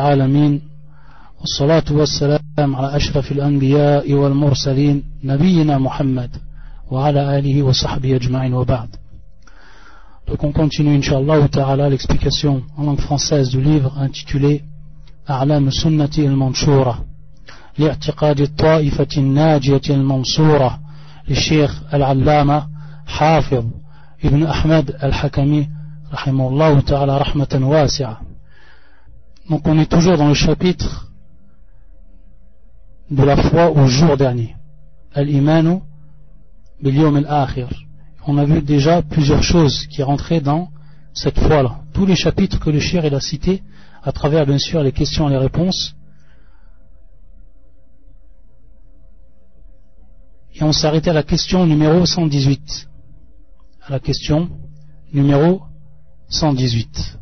العالمين والصلاة والسلام على أشرف الأنبياء والمرسلين نبينا محمد وعلى آله وصحبه أجمعين وبعد. Donc on continue, Inch'Allah ta'ala, l'explication en langue française du livre intitulé أعلام سنة المنشورة لاعتقاد الطائفة الناجية المنصورة للشيخ العلامة حافظ ابن أحمد الحكمي رحمه الله تعالى رحمة واسعة. Donc on est toujours dans le chapitre de la foi au jour dernier. Al-Imanu bil al-Akhir. On a vu déjà plusieurs choses qui rentraient dans cette foi-là. Tous les chapitres que le shir a cités, à travers bien sûr les questions et les réponses. Et on s'est arrêté à la question numéro 118. À la question numéro 118.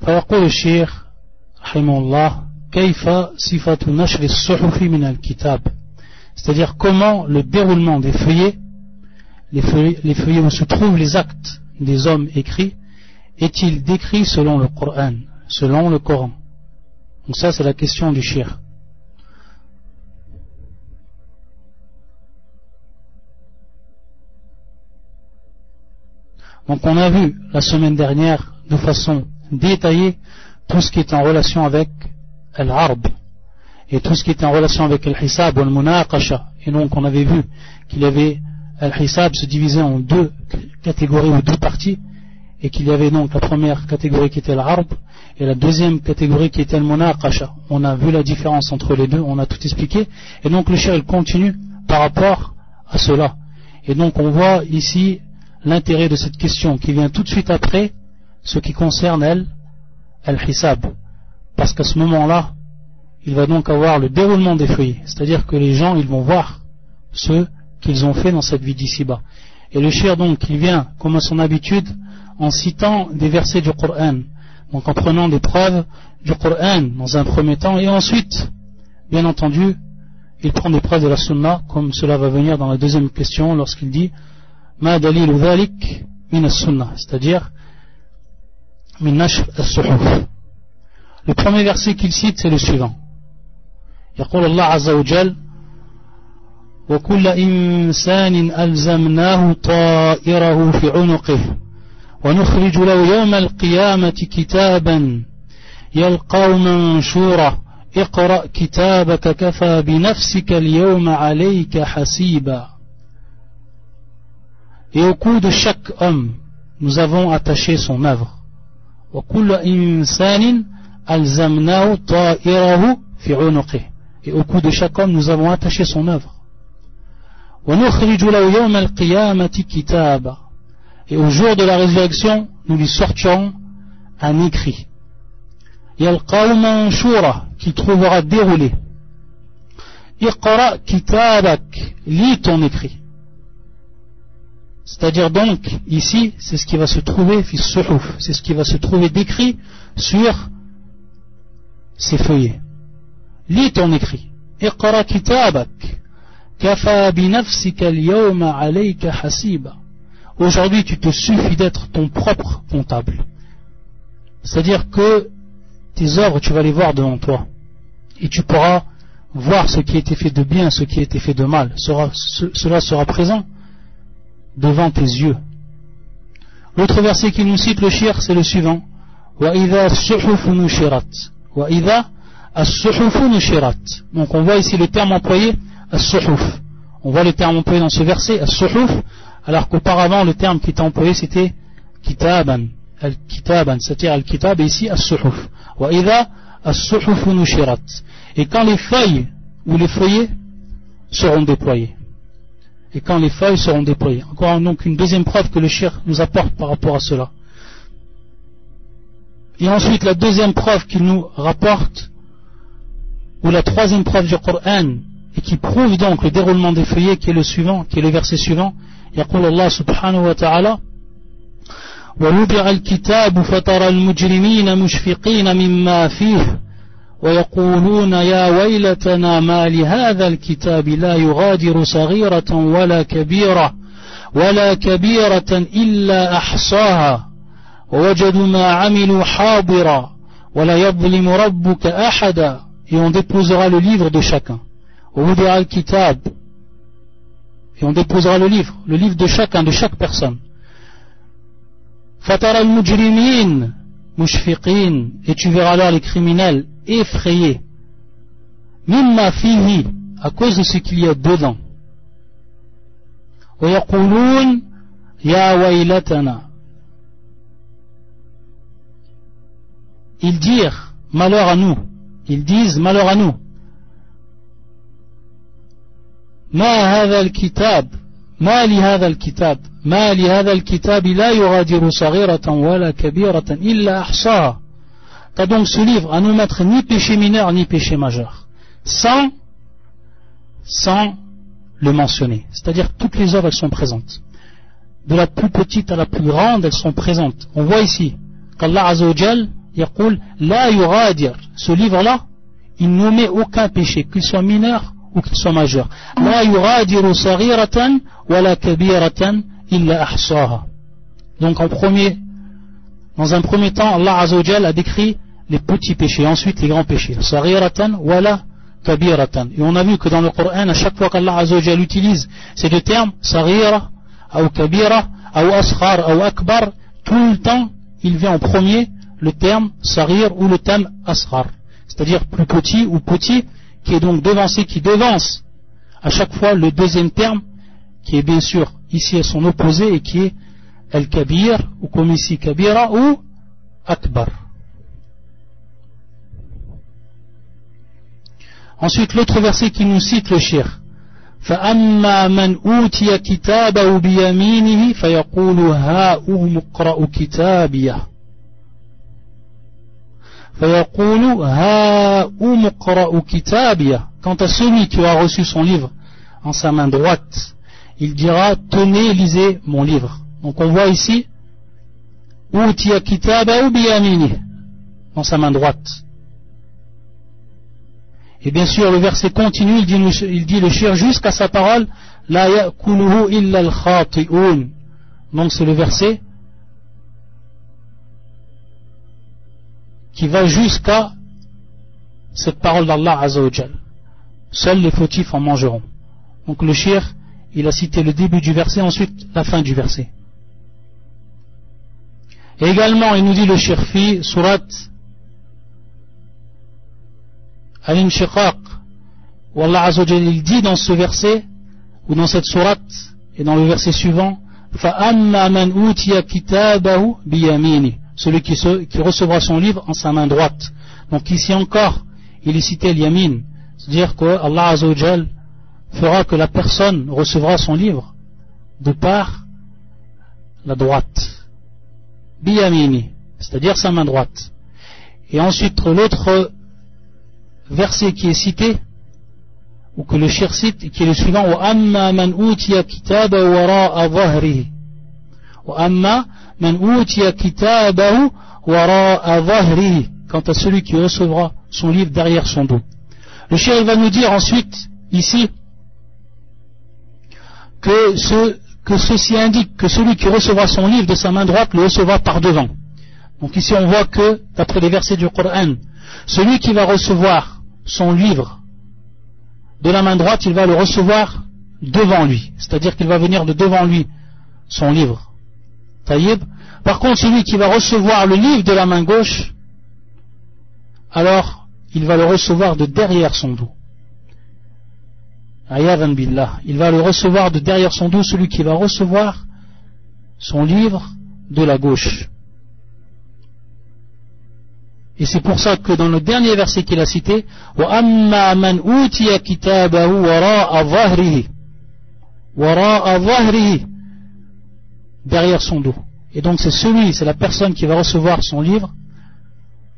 فيقول الشيخ رحمه الله كيف صفة نشر الصحف من الكتاب c'est-à-dire comment le déroulement des feuillets les feuillets, les feuillets où se trouvent les actes des hommes écrits est-il décrit selon le Coran selon le Coran donc ça c'est la question du shir donc on a vu la semaine dernière de façon détailler tout ce qui est en relation avec l'arb et tout ce qui est en relation avec al-hisab ou al-munaqasha. Et donc on avait vu qu'il y avait al-hisab se divisait en deux catégories ou deux parties et qu'il y avait donc la première catégorie qui était l'arb et la deuxième catégorie qui était al-munaqasha. On a vu la différence entre les deux, on a tout expliqué et donc le cher il continue par rapport à cela. Et donc on voit ici l'intérêt de cette question qui vient tout de suite après ce qui concerne elle, al-hisab. Parce qu'à ce moment-là, il va donc avoir le déroulement des feuilles. C'est-à-dire que les gens, ils vont voir ce qu'ils ont fait dans cette vie d'ici-bas. Et le cher donc, il vient, comme à son habitude, en citant des versets du Coran. Donc en prenant des preuves du Coran dans un premier temps, et ensuite, bien entendu, il prend des preuves de la Sunna, comme cela va venir dans la deuxième question, lorsqu'il dit Ma dalil min sunnah c'est-à-dire le premier verset qu'il cite c'est le suivant. يقول الله عز وجل وكل إنسان ألزمناه طائره في عنقه ونخرج له يوم القيامة كتابا يلقاه منشورا اقرأ كتابك كفى بنفسك اليوم عليك حسيبا. Et au coup de chaque homme, nous avons attaché son œuvre. Et au cou de chaque homme, nous avons attaché son œuvre. Et au jour de la résurrection, nous lui sortirons un écrit. qui trouvera déroulé. lis ton écrit. C'est-à-dire donc, ici, c'est ce qui va se trouver, c'est ce qui va se trouver décrit sur ces feuillets. Lis ton écrit. Aujourd'hui, tu te suffis d'être ton propre comptable. C'est-à-dire que tes œuvres, tu vas les voir devant toi. Et tu pourras voir ce qui a été fait de bien, ce qui a été fait de mal. cela sera présent devant tes yeux. L'autre verset qui nous cite le shir, c'est le suivant. Donc on voit ici le terme employé, On voit le terme employé dans ce verset, alors qu'auparavant le terme qui était employé c'était kitaban, al-kitaban, c'est-à-dire al-kitab et ici as-suhuf. Et quand les feuilles ou les feuillets seront déployés et quand les feuilles seront déployées. Encore donc une deuxième preuve que le shir nous apporte par rapport à cela. Et ensuite la deuxième preuve qu'il nous rapporte, ou la troisième preuve du Coran, et qui prouve donc le déroulement des feuillets, qui est le suivant, qui est le verset suivant, يقول الله سبحانه وتعالى ووضع الكتاب فترى المجرمين مشفقين مما فيه ويقولون يا ويلتنا ما لهذا الكتاب لا يغادر صغيرة ولا كبيرة ولا كبيرة إلا أحصاها ووجدوا ما عملوا حاضرا ولا يظلم ربك أحدا et on déposera le livre de chacun. ووضع الكتاب et on déposera le livre, le livre de chacun, de chaque personne. فترى المجرمين مشفقين et tu verras alors les criminels effrayés مما فيه à cause de ce qu'il y a dedans ويقولون يا ويلتنا ils dirent malheur à nous ils disent malheur à nous ما هذا الكتاب ما لهذا الكتاب ما لهذا الكتاب لا يغادر صغيرة ولا كبيرة إلا أحصاها T'as donc ce livre à nous mettre ni péché mineur ni péché majeur, sans, sans le mentionner. C'est-à-dire toutes les œuvres, elles sont présentes. De la plus petite à la plus grande, elles sont présentes. On voit ici qu'Allah Azzawajal, يقول لا يغادر ce livre-là il ne met aucun péché qu'il soit mineur ou qu'ils soient majeurs. Wa la. Donc en premier, dans un premier temps, Allah Azzawajal a décrit les petits péchés, ensuite les grands péchés. Sariratan wa la kabiratan. Et on a vu que dans le Coran, à chaque fois qu'Allah Azzawajal utilise ces deux termes, sarira ou kabira ou askhar ou akbar, tout le temps, il vient en premier le terme sarir ou le terme askhar. C'est-à-dire plus petit ou petit, qui est donc devancé, qui devance à chaque fois le deuxième terme, qui est bien sûr ici à son opposé et qui est al-kabir, ou comme ici kabira ou akbar. Ensuite, l'autre verset qui nous cite le shir. فأما من أوتي كتابه بيمينه فيقول ها اقرأ كتابيه Quant à celui qui a reçu son livre en sa main droite, il dira Tenez, lisez mon livre. Donc on voit ici dans sa main droite. Et bien sûr, le verset continue, il dit, il dit le shir jusqu'à sa parole Donc c'est le verset qui va jusqu'à cette parole d'Allah Azzawajal. Seuls les fautifs en mangeront. Donc le shir, il a cité le début du verset, ensuite la fin du verset. Et également, il nous dit le shirfi, surat Al-Inshiqaq, où Allah Azzawajal, il dit dans ce verset, ou dans cette surat, et dans le verset suivant, فَأَمَّا مَنْ أُوتِيَ كِتَابَهُ بِيَمِينِهِ celui qui, recevra son livre en sa main droite. Donc ici encore, il est cité l'yamin, c'est-à-dire que Allah Azzawajal fera que la personne recevra son livre de par la droite. Biyamini, c'est-à-dire sa main droite. Et ensuite l'autre verset qui est cité, ou que le shir cite, qui est le suivant, وَأَمَّا مَنْ أُوتِيَ كِتَابَ وَرَاءَ ظَهْرِهِ وَأَمَّا quant à celui qui recevra son livre derrière son dos. Le chien va nous dire ensuite, ici, que, que ceci indique que celui qui recevra son livre de sa main droite le recevra par devant. Donc ici on voit que, d'après les versets du Coran, celui qui va recevoir son livre de la main droite, il va le recevoir devant lui. C'est-à-dire qu'il va venir de devant lui son livre. Par contre, celui qui va recevoir le livre de la main gauche, alors il va le recevoir de derrière son dos. billah. Il va le recevoir de derrière son dos, celui qui va recevoir son livre de la gauche. Et c'est pour ça que dans le dernier verset qu'il a cité, derrière son dos. Et donc c'est celui, c'est la personne qui va recevoir son livre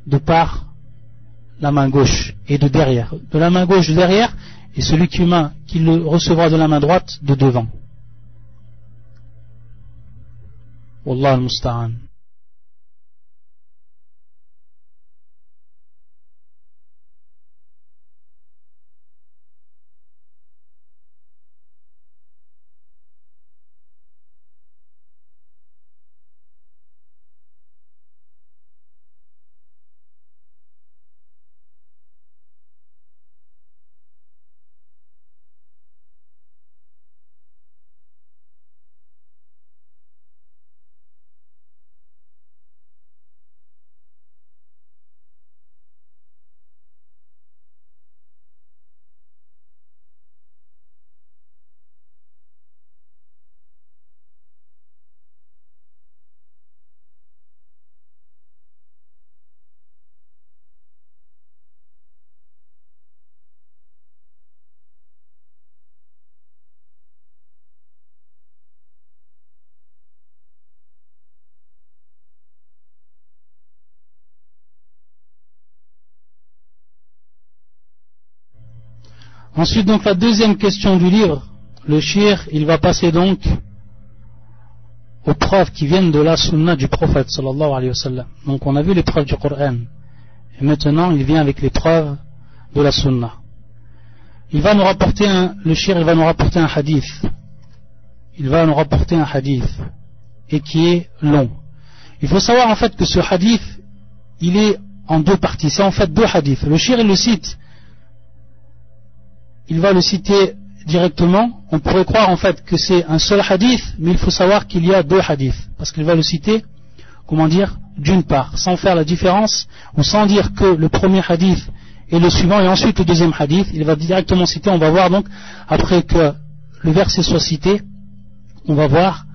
de par la main gauche et de derrière. De la main gauche de derrière et celui qui, qui le recevra de la main droite de devant. Ensuite, donc, la deuxième question du livre, le shir, il va passer donc aux preuves qui viennent de la sunna du prophète sallallahu alayhi wa sallam. Donc, on a vu les preuves du Coran. Et maintenant, il vient avec les preuves de la sunna. Il va nous rapporter un, le shir, il va nous rapporter un hadith. Il va nous rapporter un hadith. Et qui est long. Il faut savoir en fait que ce hadith, il est en deux parties. C'est en fait deux hadiths. Le shir, il le cite Il va le citer directement. On pourrait croire en fait que c'est un seul hadith, mais il faut savoir qu'il y a deux hadiths. Parce qu'il va le citer, comment dire, d'une part, sans faire la différence, ou sans dire que le premier hadith est le suivant, et ensuite le deuxième hadith, il va directement citer, on va voir donc, après que le verset soit cité, on va voir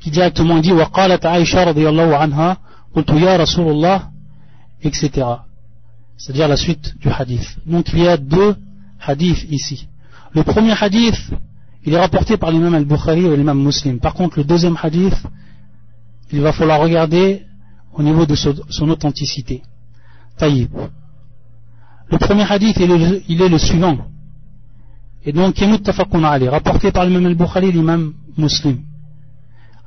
qui directement dit وقالت عائشة رضي الله عنها قلت يا رسول الله etc. C'est-à-dire la suite du hadith. Donc il y a deux hadith ici. Le premier hadith, il est rapporté par l'imam al-Bukhari ou l'imam muslim. Par contre, le deuxième hadith, il va falloir regarder au niveau de son authenticité. Taïb. Le premier hadith, il est le, il est le suivant. Et donc, muttafaqun Ali, rapporté par l'imam al-Bukhari et l'imam muslim.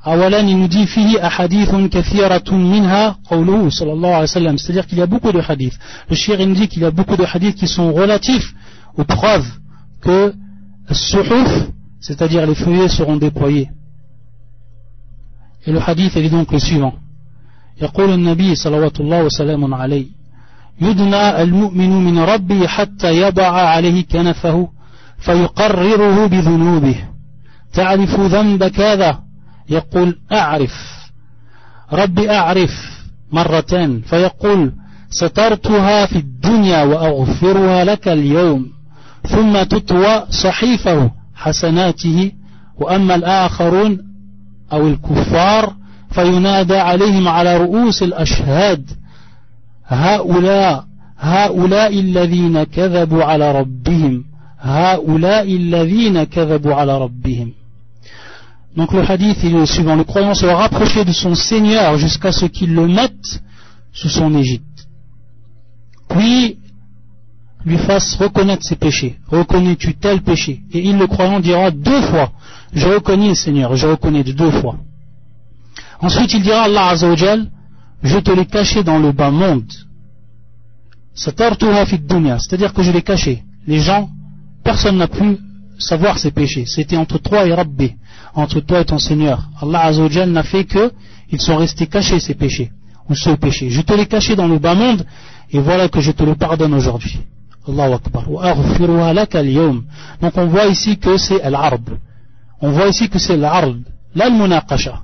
Awalan, il nous dit, fihi ahadithun kathiratun minha qawluhu sallallahu alayhi wa. C'est-à-dire qu'il y a beaucoup de hadiths. Le shir, il nous dit qu'il y a beaucoup de hadiths qui sont relatifs aux preuves que suhuf c'est-à-dire les feuillets seront déployés. Et le hadith est donc le suivant. يقول النبي صلوات الله وسلام عليه يدنى المؤمن من ربه حتى يضع عليه كنفه فيقرره بذنوبه. تعرف ذنب كذا؟ يقول أعرف. ربي أعرف مرتين فيقول سترتها في الدنيا وأغفرها لك اليوم. ثم تطوى صحيفه حسناته وأما الآخرون أو الكفار فينادى عليهم على رؤوس الأشهاد هؤلاء هؤلاء الذين كذبوا على ربهم هؤلاء الذين كذبوا على ربهم Donc le hadith est le suivant. Le croyant se rapprocher de son Seigneur jusqu'à ce qu'il le mette sous son égide. Puis lui fasse reconnaître ses péchés. Reconnais-tu tel péché? Et il, le croyant, dira deux fois, je reconnais Seigneur, je reconnais de deux fois. Ensuite il dira Allah Azzawajal, je te l'ai caché dans le bas monde. C'est-à-dire que je l'ai caché. Les gens, personne n'a pu savoir ses péchés. C'était entre toi et Rabbi, entre toi et ton Seigneur. Allah Azzawajal n'a fait que ils sont restés cachés ces péchés, ou ce péché. Je te l'ai caché dans le bas monde, et voilà que je te le pardonne aujourd'hui. Allahu. Donc on voit ici que c'est al-arb. On voit ici que c'est l'arb, l'al-munaqasha.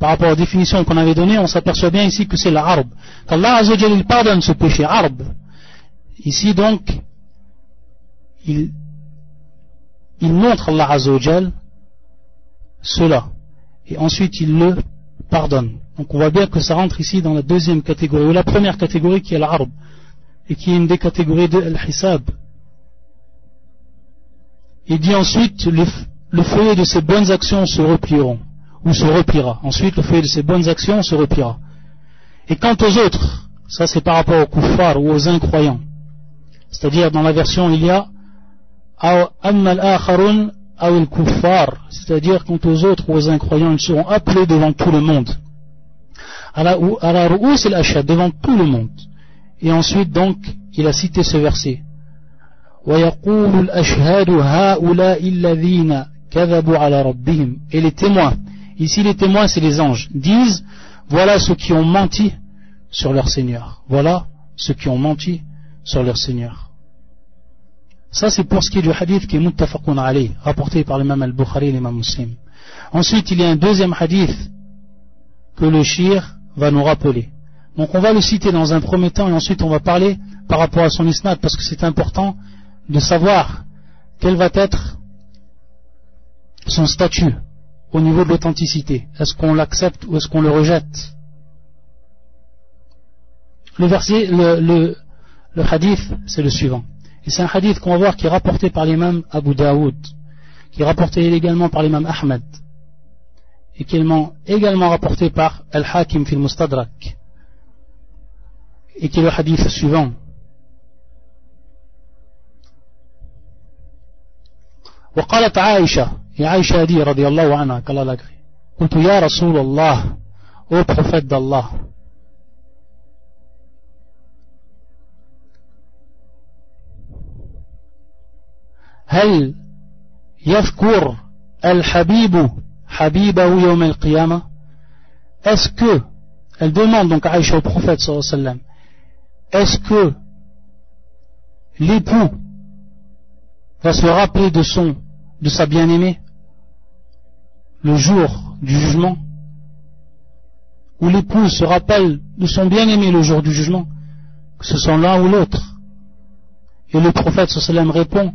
Par rapport aux définitions qu'on avait données, on s'aperçoit bien ici que c'est l'arb. Qu'Allah Azzawajal pardonne ce péché, arb. Ici donc, il il montre Allah Azzawajal cela et ensuite il le pardonne. Donc on voit bien que ça rentre ici dans la deuxième catégorie, ou la première catégorie qui est l'arab et qui est une des catégories de Al-Hisab. Il dit ensuite le, le feuillet de ses bonnes actions se replieront, ou se repliera. Ensuite le feuillet de ses bonnes actions se repliera. Et quant aux autres, ça c'est par rapport aux kuffars ou aux incroyants. C'est-à-dire dans la version il y a c'est-à-dire quant aux autres aux incroyants ils seront appelés devant tout le monde devant tout le monde et ensuite donc il a cité ce verset. et les témoins. Ici les témoins c'est les anges. Disent voilà ceux qui ont menti sur leur Seigneur. Voilà ceux qui ont menti sur leur Seigneur. Ça, c'est pour ce qui est du hadith qui est muttafaqun alayh, rapporté par l'imam al-Bukhari et l'imam muslim. Ensuite, il y a un deuxième hadith que le shir va nous rappeler. Donc, on va le citer dans un premier temps et ensuite on va parler par rapport à son isnad parce que c'est important de savoir quel va être son statut au niveau de l'authenticité. Est-ce qu'on l'accepte ou est-ce qu'on le rejette? Le verset, le, hadith, c'est le suivant. Et c'est un hadith qu'on va voir qui est rapporté par l'imam Abu Daoud, qui est rapporté également par l'imam Ahmed, et qui est également rapporté par Al-Hakim fil Mustadrak, et qui est le hadith suivant. وقالت عائشة يا عائشة دي رضي الله عنها qu'Allah l'agrée قلت يا رسول الله au prophète d'Allah هل يذكر الحبيب حبيبه يوم القيامة Est-ce que, elle demande donc à Aïcha au prophète sallallahu alayhi wa sallam, est-ce que l'époux va se rappeler de son, de sa bien-aimée le jour du jugement? Ou l'époux se rappelle de son bien-aimé le jour du jugement que ce soit l'un ou l'autre? Et le prophète sallam répond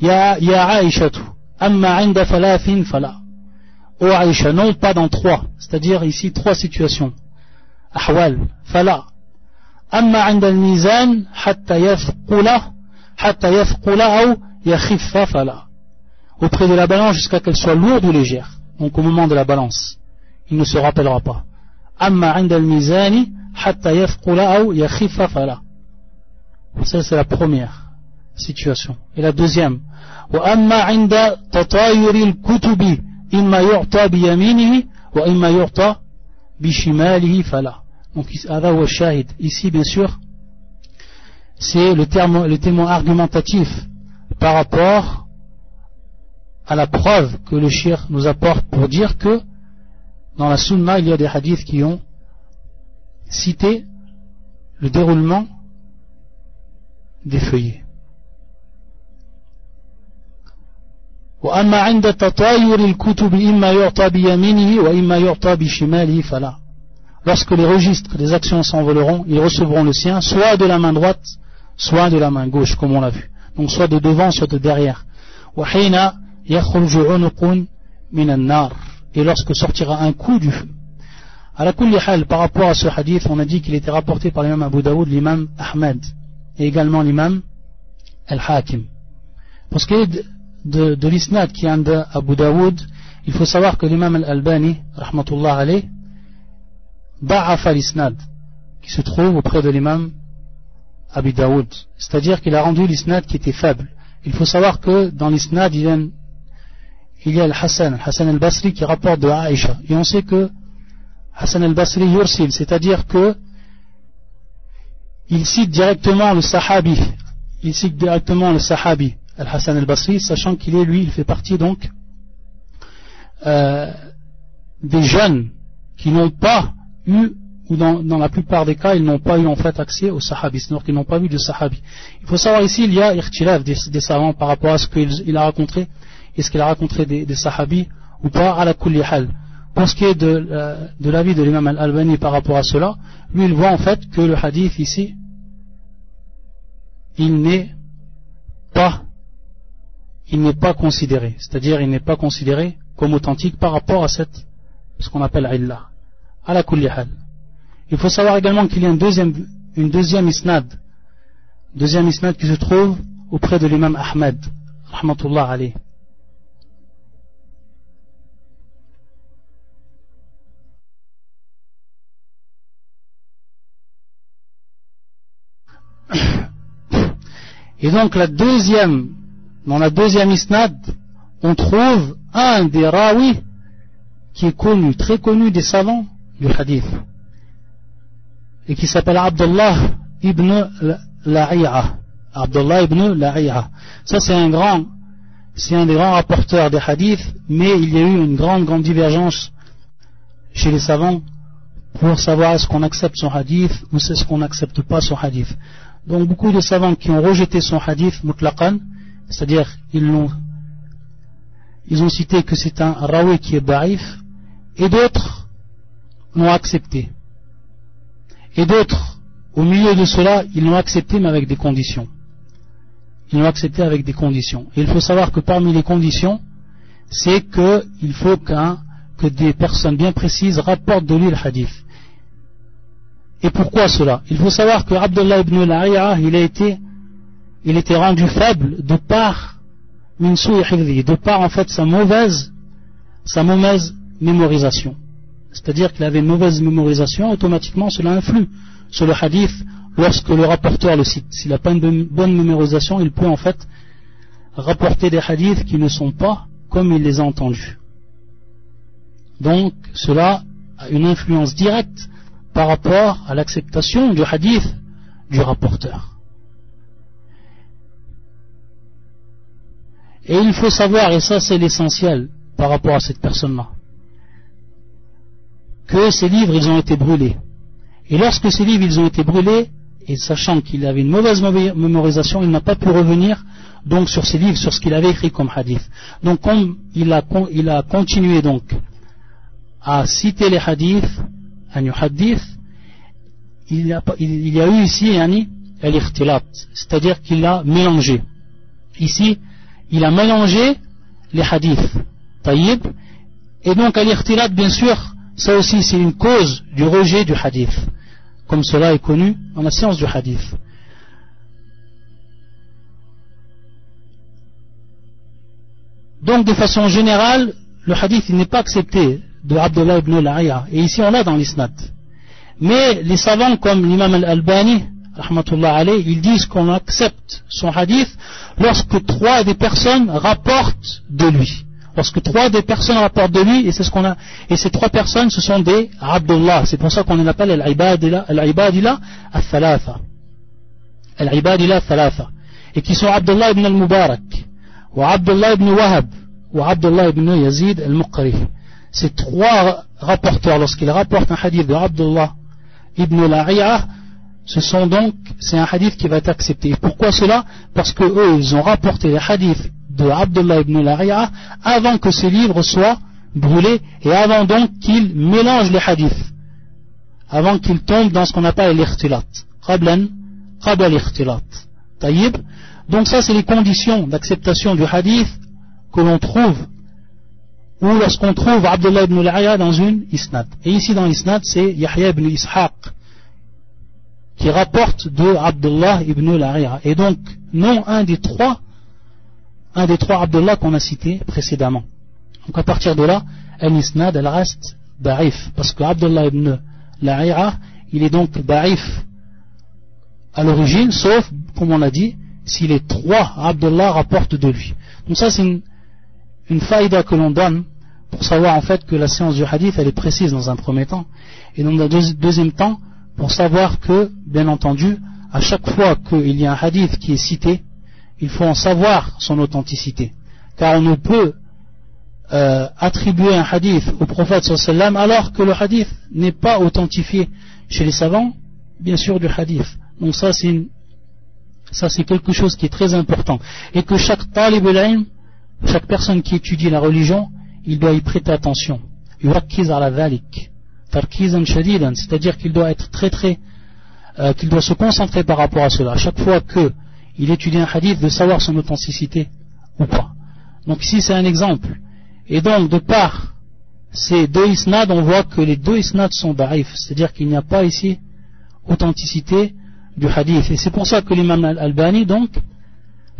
Ya, ya Aïchatu amma inda falafin fala. Oh Aïcha, non pas dans trois c'est-à-dire ici trois situations. Ahwal, fala amma inda al-mizan hatta yafqula hatta yafqula ou yakhiffa fala auprès de la balance jusqu'à qu'elle soit lourde ou légère. Donc au moment de la balance il ne se rappellera pas. Amma inda al-mizani hatta yafqula ou yakhiffa fala. Ça c'est la première situation. Et la deuxième. Wa amma inda tatayuri al-kutubi imma yu'ta bi yaminihi wa imma donc ici bien sûr c'est le, terme, le témoin argumentatif par rapport à la preuve que le shir nous apporte pour dire que dans la sunna il y a des hadiths qui ont cité le déroulement des feuillets. Lorsque les registres des actions s'envoleront, ils recevront le sien soit de la main droite, soit de la main gauche, comme on l'a vu. Donc soit de devant, soit de derrière. Et lorsque sortira un coup du feu. À la par rapport à ce hadith, on a dit qu'il était rapporté par l'imam Abu Daoud, l'imam Ahmed, et également l'imam Al-Hakim. Pour ce qui est de, de l'isnad qui est Abu Daoud, il faut savoir que l'imam Al-Albani, rahmatullah alayh, ba'afa l'isnad, qui se trouve auprès de l'imam Abi Daoud. C'est-à-dire qu'il a rendu l'isnad qui était faible. Il faut savoir que dans l'isnad, il y a, il y le Hassan, Hassan al-Basri qui rapporte de Aïcha. Et on sait que Hassan al-Basri yursil, c'est-à-dire que il cite directement le sahabi. Il cite directement le sahabi, al-Hassan al-Basri, sachant qu'il est, lui, il fait partie donc euh, des jeunes qui n'ont pas eu ou dans, la plupart des cas, ils n'ont pas eu en fait accès aux sahabis, c'est-à-dire qu'ils n'ont pas vu de sahabi. Il faut savoir ici, il y a irtilaf des, des savants par rapport à ce qu'il a raconté, est-ce qu'il a raconté des, sahabis ou pas, à la kulli. Pour ce qui est de, euh, de l'avis de l'imam al-Albani par rapport à cela, lui il voit en fait que le hadith ici, il n'est pas il n'est pas considéré, c'est-à-dire il n'est pas considéré comme authentique par rapport à cette, ce qu'on appelle illah, Il faut savoir également qu'il y a une deuxième, isnad, deuxième isnad qui se trouve auprès de l'imam Ahmed, rahmatullah alayh. Et donc la deuxième, dans la deuxième isnad, on trouve un des rawi qui est connu, très connu des savants du hadith et qui s'appelle Abdullah ibn La'i'a. Abdullah ibn La'i'a. Ça c'est un grand, c'est un des grands rapporteurs des hadiths, mais il y a eu une grande, grande divergence chez les savants pour savoir est-ce qu'on accepte son hadith ou est-ce qu'on n'accepte pas son hadith. Donc beaucoup de savants qui ont rejeté son hadith mutlaqan, c'est-à-dire ils l'ont ils ont cité que c'est un rawi qui est baif, et d'autres l'ont accepté. Et d'autres, au milieu de cela, ils l'ont accepté mais avec des conditions. Ils l'ont accepté avec des conditions. Et il faut savoir que parmi les conditions, c'est qu'il faut que des personnes bien précises rapportent de lui le hadith. Et pourquoi cela? Il faut savoir que Abdullah ibn La'i'a, il a été, il était rendu faible de par de par en fait sa mauvaise, sa mauvaise mémorisation c'est-à-dire qu'il avait une mauvaise mémorisation, automatiquement cela influe sur le hadith lorsque le rapporteur le cite. S'il n'a pas une bonne mémorisation, il peut en fait rapporter des hadiths qui ne sont pas comme il les a entendus. Donc cela a une influence directe par rapport à l'acceptation du hadith du rapporteur. Et il faut savoir, et ça c'est l'essentiel par rapport à cette personne-là, que ces livres ils ont été brûlés. Et lorsque ces livres ils ont été brûlés, et sachant qu'il avait une mauvaise mémorisation, il n'a pas pu revenir donc sur ses livres, sur ce qu'il avait écrit comme hadith. Donc comme il a, continué donc à citer les hadiths, un hadith, il y a, il y a eu ici yani, al c'est-à-dire qu'il a mélangé. Ici, il a mélangé les hadiths. Taïb. Et donc, al bien sûr, ça aussi c'est une cause du rejet du hadith comme cela est connu dans la science du hadith. Donc de façon générale, le hadith n'est pas accepté de Abdullah ibn al Et ici on l'a dans l'isnad. Mais les savants comme l'imam al-Albani, ils disent qu'on accepte son hadith lorsque trois des personnes rapportent de lui lorsque trois des personnes rapportent de lui, et c'est ce qu'on a, et ces trois personnes, ce sont des Abdullah. C'est pour ça qu'on les appelle al-ibadila al-thalatha. Al-ibadila. Et qui sont Abdullah ibn al-Mubarak, ou Abdullah ibn Wahab, ou Abdullah ibn Yazid al-Muqri. Ces trois rapporteurs, lorsqu'ils rapportent un hadith de Abdullah ibn al ce sont donc, c'est un hadith qui va être accepté. Pourquoi cela? Parce que eux, ils ont rapporté les hadiths de Abdullah ibn Lari'a avant que ce livre soit brûlé et avant donc qu'il mélange les hadiths avant qu'il tombe dans ce qu'on appelle l'irtilat qablan qabla l'irtilat taïb. Donc ça c'est les conditions d'acceptation du hadith que l'on trouve ou lorsqu'on trouve Abdullah ibn Lari'a dans une isnad. Et ici dans l'isnad c'est Yahya ibn Ishaq qui rapporte de Abdullah ibn Lari'a et donc non un des trois un des trois Abdullah qu'on a cités précédemment. Donc à partir de là, al-isnad, elle reste da'if. Parce que Abdullah ibn La'ira, il est donc da'if à l'origine, sauf, comme on l'a dit, si les trois Abdullah rapportent de lui. Donc ça, c'est une, une faïda que l'on donne pour savoir en fait que la science du hadith, elle est précise dans un premier temps. Et dans un deuxième temps, pour savoir que, bien entendu, à chaque fois qu'il y a un hadith qui est cité, il faut en savoir son authenticité. Car on ne peut euh, attribuer un hadith au prophète sallam alors que le hadith n'est pas authentifié chez les savants, bien sûr du hadith. Donc ça c'est quelque chose qui est très important et que chaque talib chaque personne qui étudie la religion, il doit y prêter attention. C'est-à-dire qu'il doit être très très euh, qu'il doit se concentrer par rapport à cela. Chaque fois que il étudie un hadith de savoir son authenticité ou pas. Donc ici c'est un exemple. Et donc de par ces deux isnads, on voit que les deux isnads sont da'if, c'est-à-dire qu'il n'y a pas ici authenticité du hadith. Et c'est pour ça que l'imam al-Albani, donc,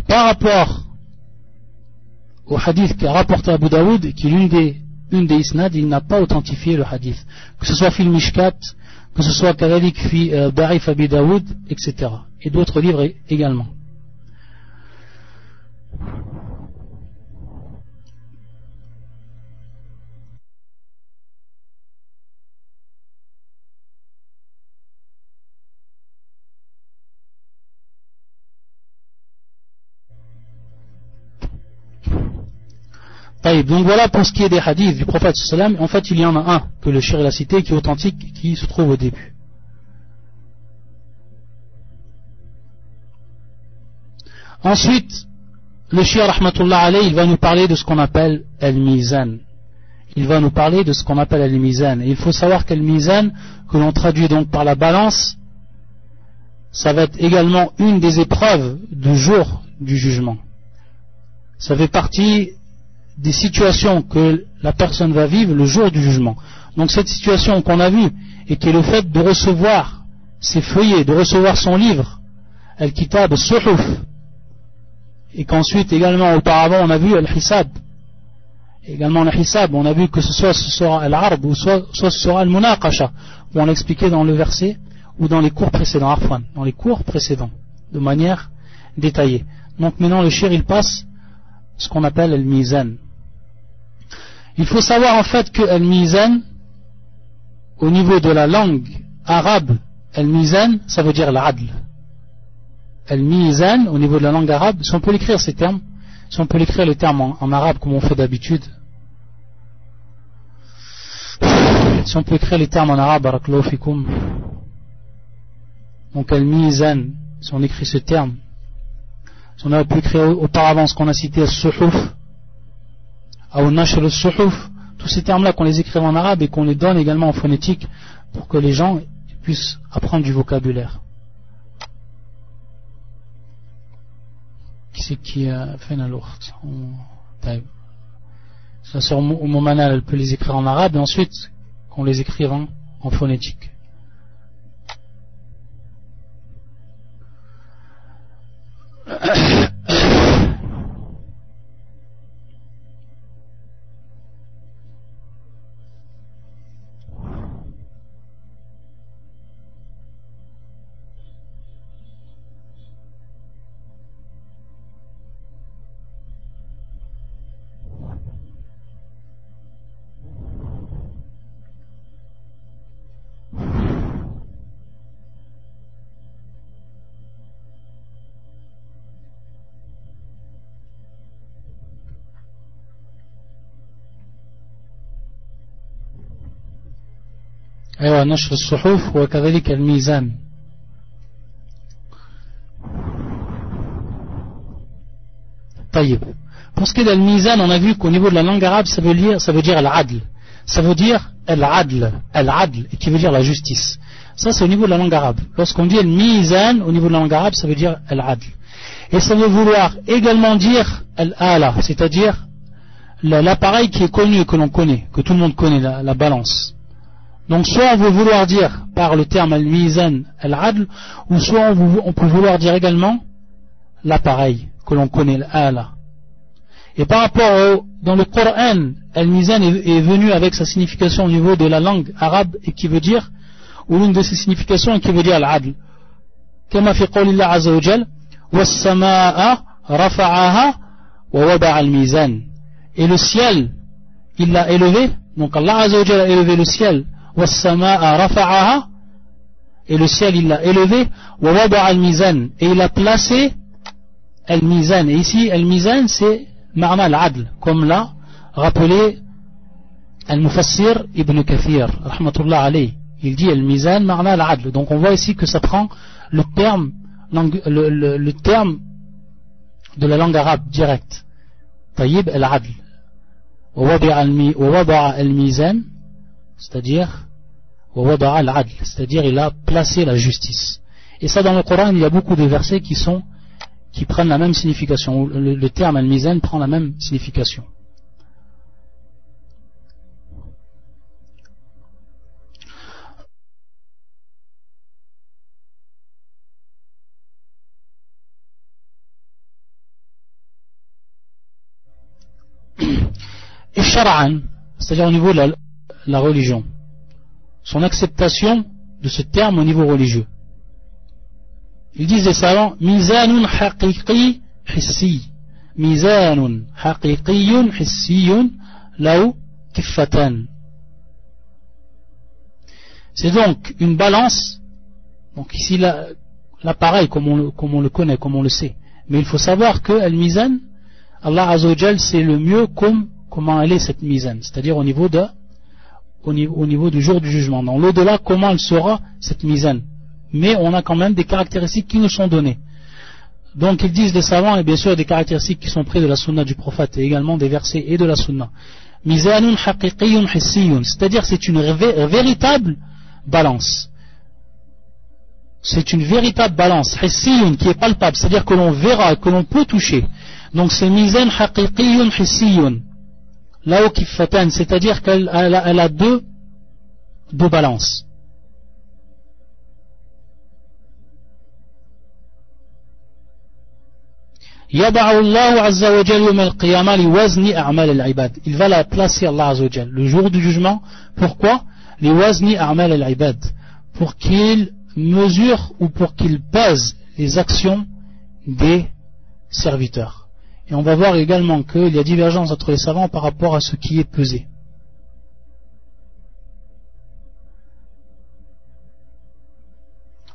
par rapport au hadith qu'a rapporté Abu Daoud, qui est l'une des, une des isnads, il n'a pas authentifié le hadith. Que ce soit fil Mishkat, que ce soit Kadalik fi euh, Da'if Abu Daoud, etc. Et d'autres livres également. Donc voilà pour ce qui est des hadiths du prophète sallam. En fait, il y en a un que le shir a cité qui est authentique, qui se trouve au début. Ensuite, le shir rahmatullah alayhi, il va nous parler de ce qu'on appelle al-mizan. Il va nous parler de ce qu'on appelle al-mizan. Et il faut savoir qu'al-mizan, que l'on traduit donc par la balance, ça va être également une des épreuves du jour du jugement. Ça fait partie des situations que la personne va vivre le jour du jugement. Donc cette situation qu'on a vue et qui est le fait de recevoir ses feuillets, de recevoir son livre, Al-Kitab Suhuf, et qu'ensuite également auparavant on a vu Al-Hisab, également Al-Hisab, on a vu que ce soit ce sera Al-Arb ou soit, ce sera Al-Munaqasha, où on l'expliquait dans le verset ou dans les cours précédents, Arfan, dans les cours précédents, de manière détaillée. Donc maintenant le shir il passe ce qu'on appelle le mizan. Il faut savoir en fait que le mizan, au niveau de la langue arabe, le mizan, ça veut dire l'adl. Le mizan, au niveau de la langue arabe, si on peut l'écrire ces termes, si on peut l'écrire les termes en, arabe comme on fait d'habitude, si on peut écrire les termes en arabe, donc le mizan, si on écrit ce terme, si on a pu écrire auparavant ce qu'on a cité, suhuf, le suhuf, tous ces termes-là qu'on les écrit en arabe et qu'on les donne également en phonétique pour que les gens puissent apprendre du vocabulaire. A fait la lourde Ça sort au moment elle peut les écrire en arabe et ensuite qu'on les écrive en phonétique. أيوة نشر الصحف وكذلك الميزان طيب Pour ce qui est de mizan, on a vu qu'au niveau de la langue arabe, ça veut dire, ça veut dire al-adl. Ça veut dire al-adl, al-adl, et qui veut dire la justice. Ça, c'est au niveau de la langue arabe. Lorsqu'on dit al-mizan, au niveau de la langue arabe, ça veut dire al-adl. Et ça veut vouloir également dire al-ala, c'est-à-dire l'appareil qui est connu, que l'on connaît, que tout le monde connaît, la, la balance. Donc soit on veut vouloir dire par le terme al-mizan al-adl, ou soit on, peut vouloir dire également l'appareil que l'on connaît, l'ala. Et par rapport au, dans le Coran, al-mizan est, venu avec sa signification au niveau de la langue arabe et qui veut dire, ou l'une de ses significations qui veut dire al-adl. كما في قول الله عز وجل والسماء رفعها ووضع الميزان et le ciel il l'a élevé donc Allah Azza wa a élevé le ciel et le ciel il l'a élevé et il a placé al-mizan et ici al-mizan c'est ma'na al-adl comme l'a rappelé al-mufassir ibn kathir rahmatullah alayh il dit al-mizan ma'na al-adl donc on voit ici que ça prend le terme le, le, terme de la langue arabe direct tayyib al-adl ووضع الميزان c'est-à-dire c'est-à-dire il a placé la justice. Et ça dans le Coran, il y a beaucoup de versets qui sont qui prennent la même signification. Le, terme al-mizan prend la même signification. Et c'est-à-dire au niveau de religion son acceptation de ce terme au niveau religieux. Ils disent les savants Mizanun haqiqi hissi. Mizanun haqiqiyun hissiyun kiffatan. C'est donc une balance. Donc ici l'appareil comme, on, le connaît, comme on le sait. Mais il faut savoir que Al-Mizan, Allah Azzawajal sait le mieux comme, comment elle est cette Mizan. C'est-à-dire au niveau de au niveau, du jour du jugement. Dans l'au-delà, comment elle sera cette misane Mais on a quand même des caractéristiques qui nous sont données. Donc ils disent des savants, et bien sûr des caractéristiques qui sont prises de la sunna du prophète, et également des versets et de la sunna. Mizanun haqiqiyun hissiyun, c'est-à-dire c'est une véritable balance. C'est une véritable balance, hissiyun, qui est palpable, c'est-à-dire que l'on verra, que l'on peut toucher. Donc c'est mizan haqiqiyun hissiyun c'est-à-dire qu'elle a, deux, deux balances. Il va la placer Allah Azza le jour du jugement. Pourquoi? Pour qu'il mesure ou pour qu'il pèse les actions des serviteurs. Et on va voir également qu'il y a divergence entre les savants par rapport à ce qui est pesé.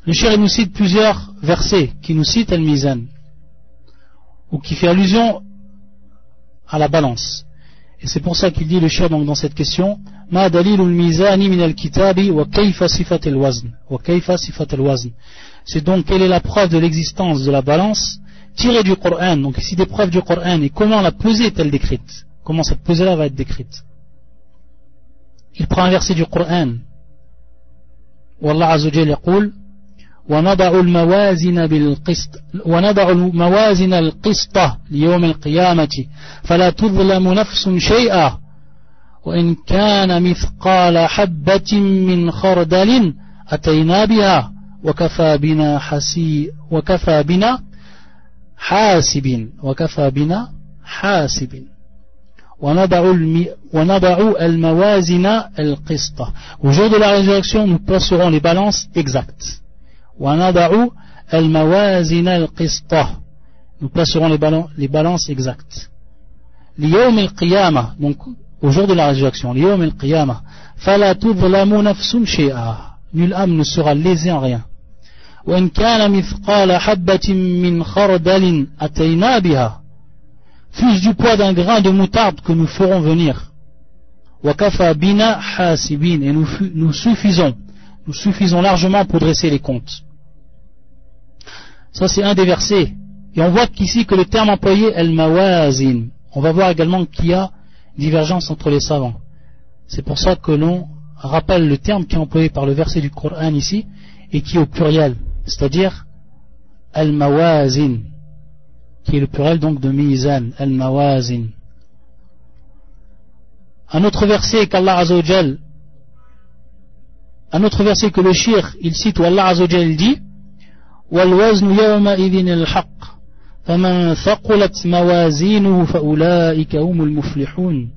Le shir nous cite plusieurs versets qui nous citent al-mizan ou qui fait allusion à la balance. Et c'est pour ça qu'il dit le donc dans cette question Ma al-kitabi wa. C'est donc quelle est la preuve de l'existence de la balance tirée du Coran. Donc ici des preuves du Coran et comment la pesée est-elle décrite Comment cette pesée-là va être décrite Il prend un verset du Coran. Wallah Azza wa yaqul ونضع الموازن بالقسط ونضع الموازن القسط ليوم القيامة فلا تظلم نفس شيئا وإن كان مثقال حبة من خردل أتينا بها وكفى بنا حسي وكفى بنا حاسب وكفى بنا حاسب ونضع, الم... ونضع الموازن القسط Au jour de la résurrection, nous placerons les balances exactes. Nous placerons les, balances, les balances exactes. donc au jour de la résurrection, Nul âme ne sera lésé en rien. Fût du poids d'un grain de moutarde que nous ferons venir. Et nous, suffisons, nous suffisons largement pour dresser les comptes. Ça, c'est un des versets. Et on voit qu'ici que le terme employé est mawazin. On va voir également qu'il y a divergence entre les savants. C'est pour ça que l'on rappelle le terme qui est employé par le verset du Coran ici et qui est au pluriel, c'est-à-dire al-mawazin, qui est le pluriel donc de mizan, al-mawazin. Un autre verset qu'Allah Azzawajal, un autre verset que le shir, il cite où Allah Azzawajal dit والوزن يومئذ الحق فمن ثقلت موازينه فأولئك هم المفلحون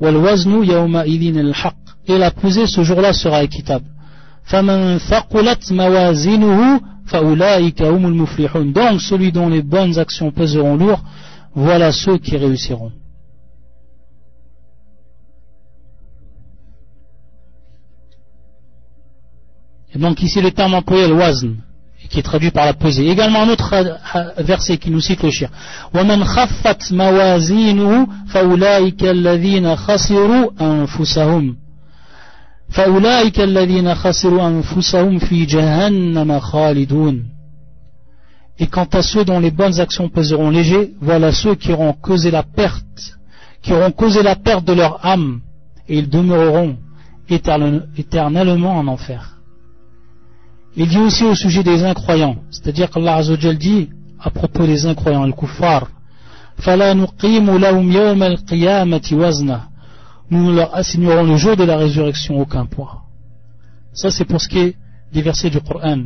والوزن يومئذ الحق et la pesée ce jour-là sera équitable فمن ثقلت موازينه فأولئك هم المفلحون donc celui dont les bonnes actions peseront lourd voilà ceux qui réussiront et donc ici le terme employé le wazn qui est traduit par la pesée. Également un autre euh, verset qui nous cite le shir. وَمَنْ خَفَّتْ مَوَازِينُهُ فَأُولَٰئِكَ الَّذِينَ خَسِرُوا أَنفُسَهُمْ فَأُولَٰئِكَ الَّذِينَ خَسِرُوا أَنفُسَهُمْ فِي جَهَنَّمَ خَالِدُونَ Et quant à ceux dont les bonnes actions peseront léger, voilà ceux qui auront causé la perte, qui auront causé la perte de leur âme, et ils demeureront éternellement en enfer. Il dit aussi au sujet des incroyants, c'est-à-dire qu'Allah Azzawajal dit à propos des incroyants, le kuffar, nous ne leur assignerons le jour de la résurrection aucun poids. Ça c'est pour ce qui est des versets du Coran.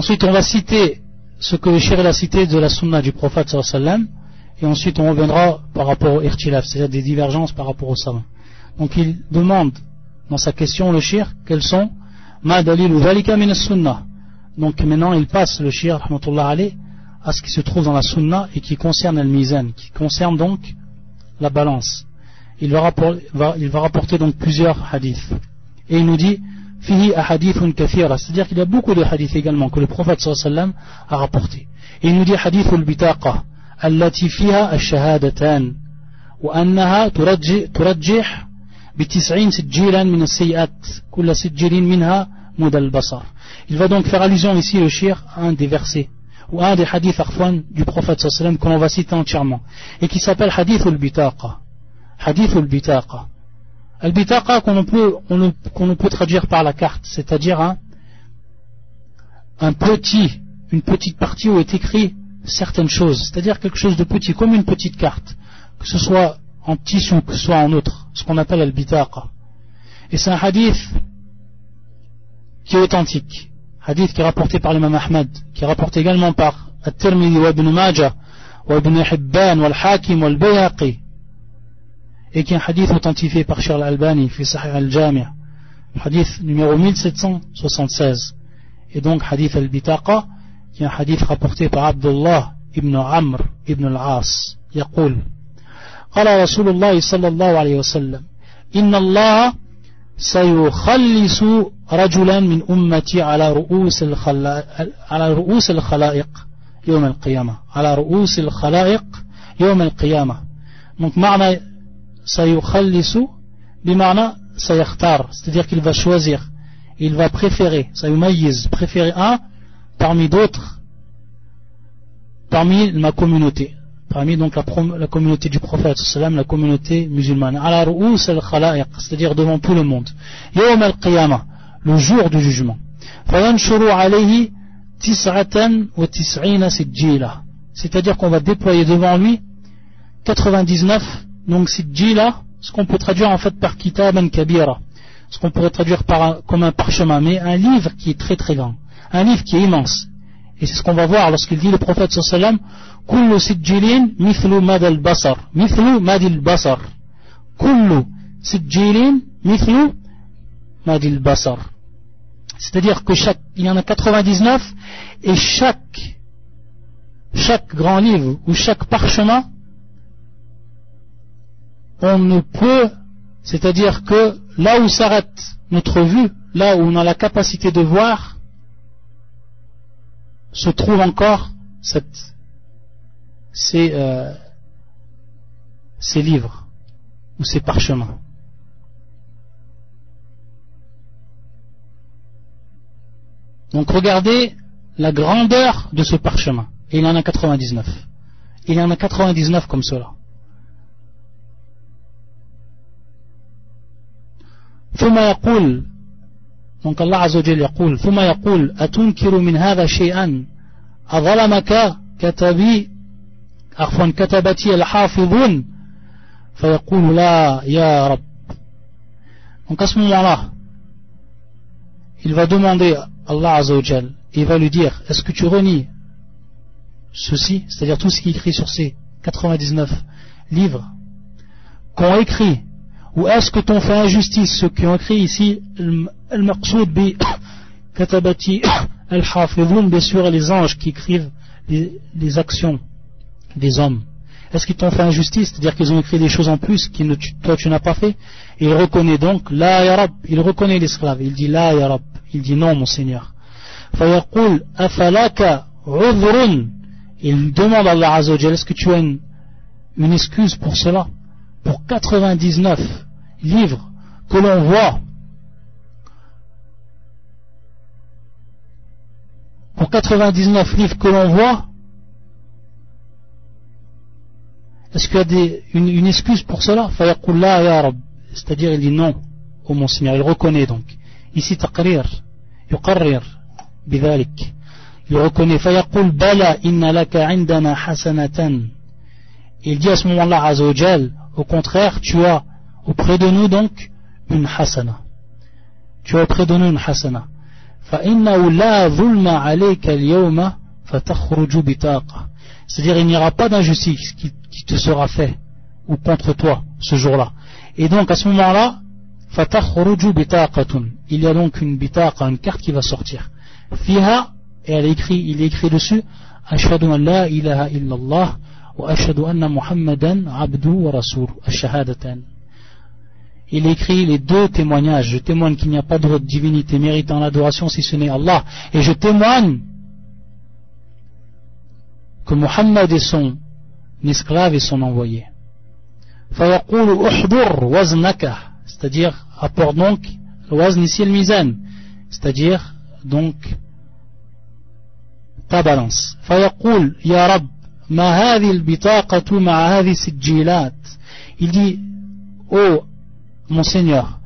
Ensuite, on va citer ce que le shir a cité de la sunna du prophète sallam, et ensuite on reviendra par rapport au irtilaf, c'est-à-dire des divergences par rapport au savant. Donc il demande dans sa question le shir quels sont ma dalil ou min sunna. Donc maintenant il passe le shir à ce qui se trouve dans la sunna et qui concerne le mizan, qui concerne donc la balance. Il va rapporter donc plusieurs hadiths. Et il nous dit fihi ahadithun kathira, c'est-à-dire qu'il y a beaucoup de hadiths également que le prophète sallallahu a rapporté. Il nous dit hadith al-bitaqa, allati fiha al-shahadatan, وأنها ترجح, ترجح بتسعين سجيلا من السيئات كل سجل منها مدى البصر Il va donc faire allusion ici le shir à un des versets ou un des hadiths arfouan du prophète sallallahu que l'on va citer entièrement et qui s'appelle hadith al-bitaqa hadith al-bitaqa Al-bitaqa qu'on peut, ne peut traduire par la carte, c'est-à-dire un, petit, une petite partie où est écrit certaines choses, c'est-à-dire quelque chose de petit, comme une petite carte, que ce soit en tissu, que ce soit en autre, ce qu'on appelle al-bitaqa. Et c'est un hadith qui est authentique, hadith qui est rapporté par l'imam Ahmad, qui est rapporté également par At-Tirmidhi wa Ibn Majah, wa Ibn Hibban, wa Al-Hakim, wa Al-Bayhaqi, et qui est un hadith authentifié par Charles Albani, fi Sahih al-Jami' hadith numéro 1776. Et donc hadith al-Bitaqa, qui est un hadith rapporté par Abdullah ibn Amr ibn al-As. يقول قال رسول الله صلى الله عليه وسلم إن الله سيخلص رجلا من أمتي على رؤوس على رؤوس الخلائق يوم القيامة على رؤوس الخلائق يوم القيامة donc معنى سيخلص بمعنى سيختار c'est-à-dire qu'il va choisir il va préférer سيميز préférer un parmi d'autres parmi ma communauté parmi donc la, la communauté du prophète sallam, la communauté musulmane ala ru'us al-khalaiq c'est-à-dire devant tout le monde yawm al-qiyamah le jour du jugement fayanshuru alayhi tis'atan wa tis'ina sijjila c'est-à-dire qu'on va déployer devant lui 99 donc Sijila, ce qu'on peut traduire en fait par Kitaban Kabira, ce qu'on pourrait traduire par comme un parchemin, mais un livre qui est très très grand, un livre qui est immense. Et c'est ce qu'on va voir lorsqu'il dit le prophète sallam Kullu Sijilin mithlu madal basar, mithlu madil basar. Kullu Sijilin mithlu madil basar. C'est-à-dire que chaque, il y en a 99 et chaque, chaque grand livre ou chaque parchemin on ne peut c'est-à-dire que là où s'arrête notre vue là où on a la capacité de voir se trouve encore euh, ces livres ou ces parchemins. Donc regardez la grandeur de ce parchemin. Et il y en a 99. Il y en a 99 comme cela. ثم يقول donc Allah Azzawajal يقول ثم يقول أتنكر من هذا شيئا أظلمك كتبي عفوا كتبتي الحافظون فيقول لا يا رب donc à ce moment-là il va demander à Allah Azzawajal il va lui dire est-ce que tu renies ceci c'est-à-dire tout ce qui est écrit sur ces 99 livres qu'ont écrit ou est-ce que t'ont fait injustice ceux qui ont écrit ici Al-Maqsoud bi katabati al-hafidhun, bien sûr les anges qui écrivent les, actions des hommes. Est-ce qu'ils t'ont fait injustice C'est-à-dire qu'ils ont écrit des choses en plus que toi tu n'as pas fait Et il reconnaît donc La ya Rab, il reconnaît l'esclave, il dit La ya Rab, il dit non mon Seigneur. فيقول أفلك عذر Il demande à Allah Azzawajal, est-ce que tu as une, une excuse pour cela pour 99 livres que l'on voit, pour 99 livres que l'on voit, est-ce qu'il y a des, une, une, excuse pour cela? C'est-à-dire, il dit non au mon Seigneur, il reconnaît donc. Ici, taqrir, yuqarrir, bidalik. Il reconnaît, fayaqul bala inna laka indana hasanatan. Il dit à ce moment-là, azawajal, au contraire, tu as auprès de nous donc une hasana. Tu as auprès de nous une hasana. C'est-à-dire il n'y aura pas d'injustice qui, te sera fait ou contre toi ce jour-là. Et donc à ce moment-là, il y a donc une bitaqa, une carte qui va sortir. Fiha, et elle écrit, il est écrit dessus, Ashhadu an la ilaha illallah Muhammadan abdu wa rasul, ash-shahadatan il écrit les deux témoignages. Je témoigne qu'il n'y a pas d'autre divinité méritant l'adoration si ce n'est Allah. Et je témoigne que Muhammad est son esclave et son envoyé. C'est-à-dire, apporte donc wazn ici le. C'est-à-dire, donc, ta balance. Il dit, oh mon Seigneur,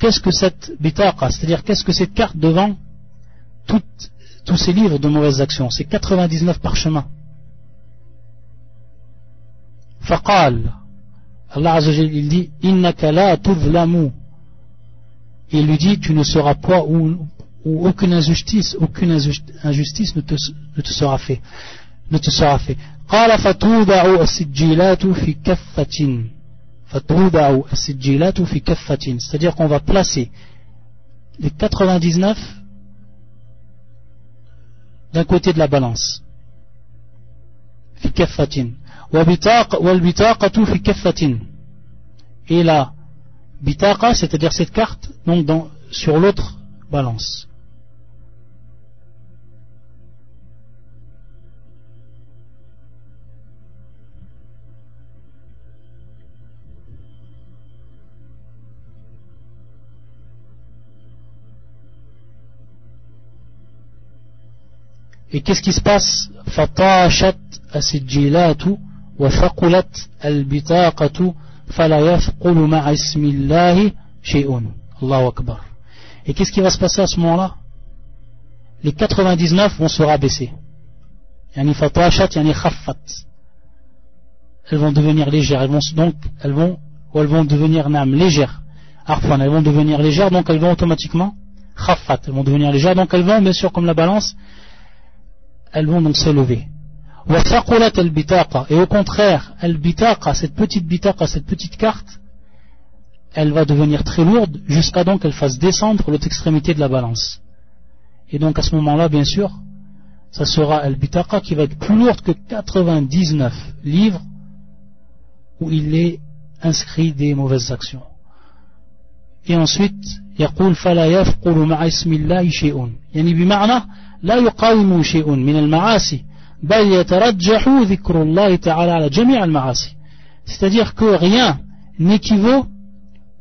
qu'est-ce que cette bitaqa, c'est-à-dire qu'est-ce que cette carte devant tous ces livres de mauvaises actions, ces 99 parchemins Faqal, Allah il dit, innaka la tuzlamu. Il lui dit, tu ne seras pas ou, ou aucune injustice, aucune injustice ne te, ne te sera faite ne te sera fait قال فتوضع السجيلات في كفة فتوضع السجيلات في كفة c'est-à-dire qu'on va placer les 99 d'un côté de la balance في كفة et la bitaqa c'est-à-dire cette carte donc dans, sur l'autre balance Et qu'est-ce qui se passe Fatashat asijilatu وثقلت البطاقة فلا يثقل مع اسم الله شيء الله أكبر Et qu'est-ce qui va se passer à ce moment-là Les 99 vont se rabaisser. Yani fatashat, yani khaffat. Elles vont devenir légères. Elles vont donc, elles vont, ou elles vont devenir nam, légères. Arfan, elles vont devenir légères, donc elles vont automatiquement khaffat. Elles vont devenir légères, donc elles vont, bien sûr, comme la balance, elles vont donc s'élever. Et au contraire, cette petite bitaqa, cette petite carte, elle va devenir très lourde jusqu'à donc qu'elle fasse descendre l'autre extrémité de la balance. Et donc à ce moment-là, bien sûr, ça sera al bitaqa qui va être plus lourde que 99 livres où il est inscrit des mauvaises actions. Et ensuite, يقول فلا يثقل مع اسم الله شيء يعني بمعنى لا يقاوم شيء من المعاصي c'est-à-dire que rien n'équivaut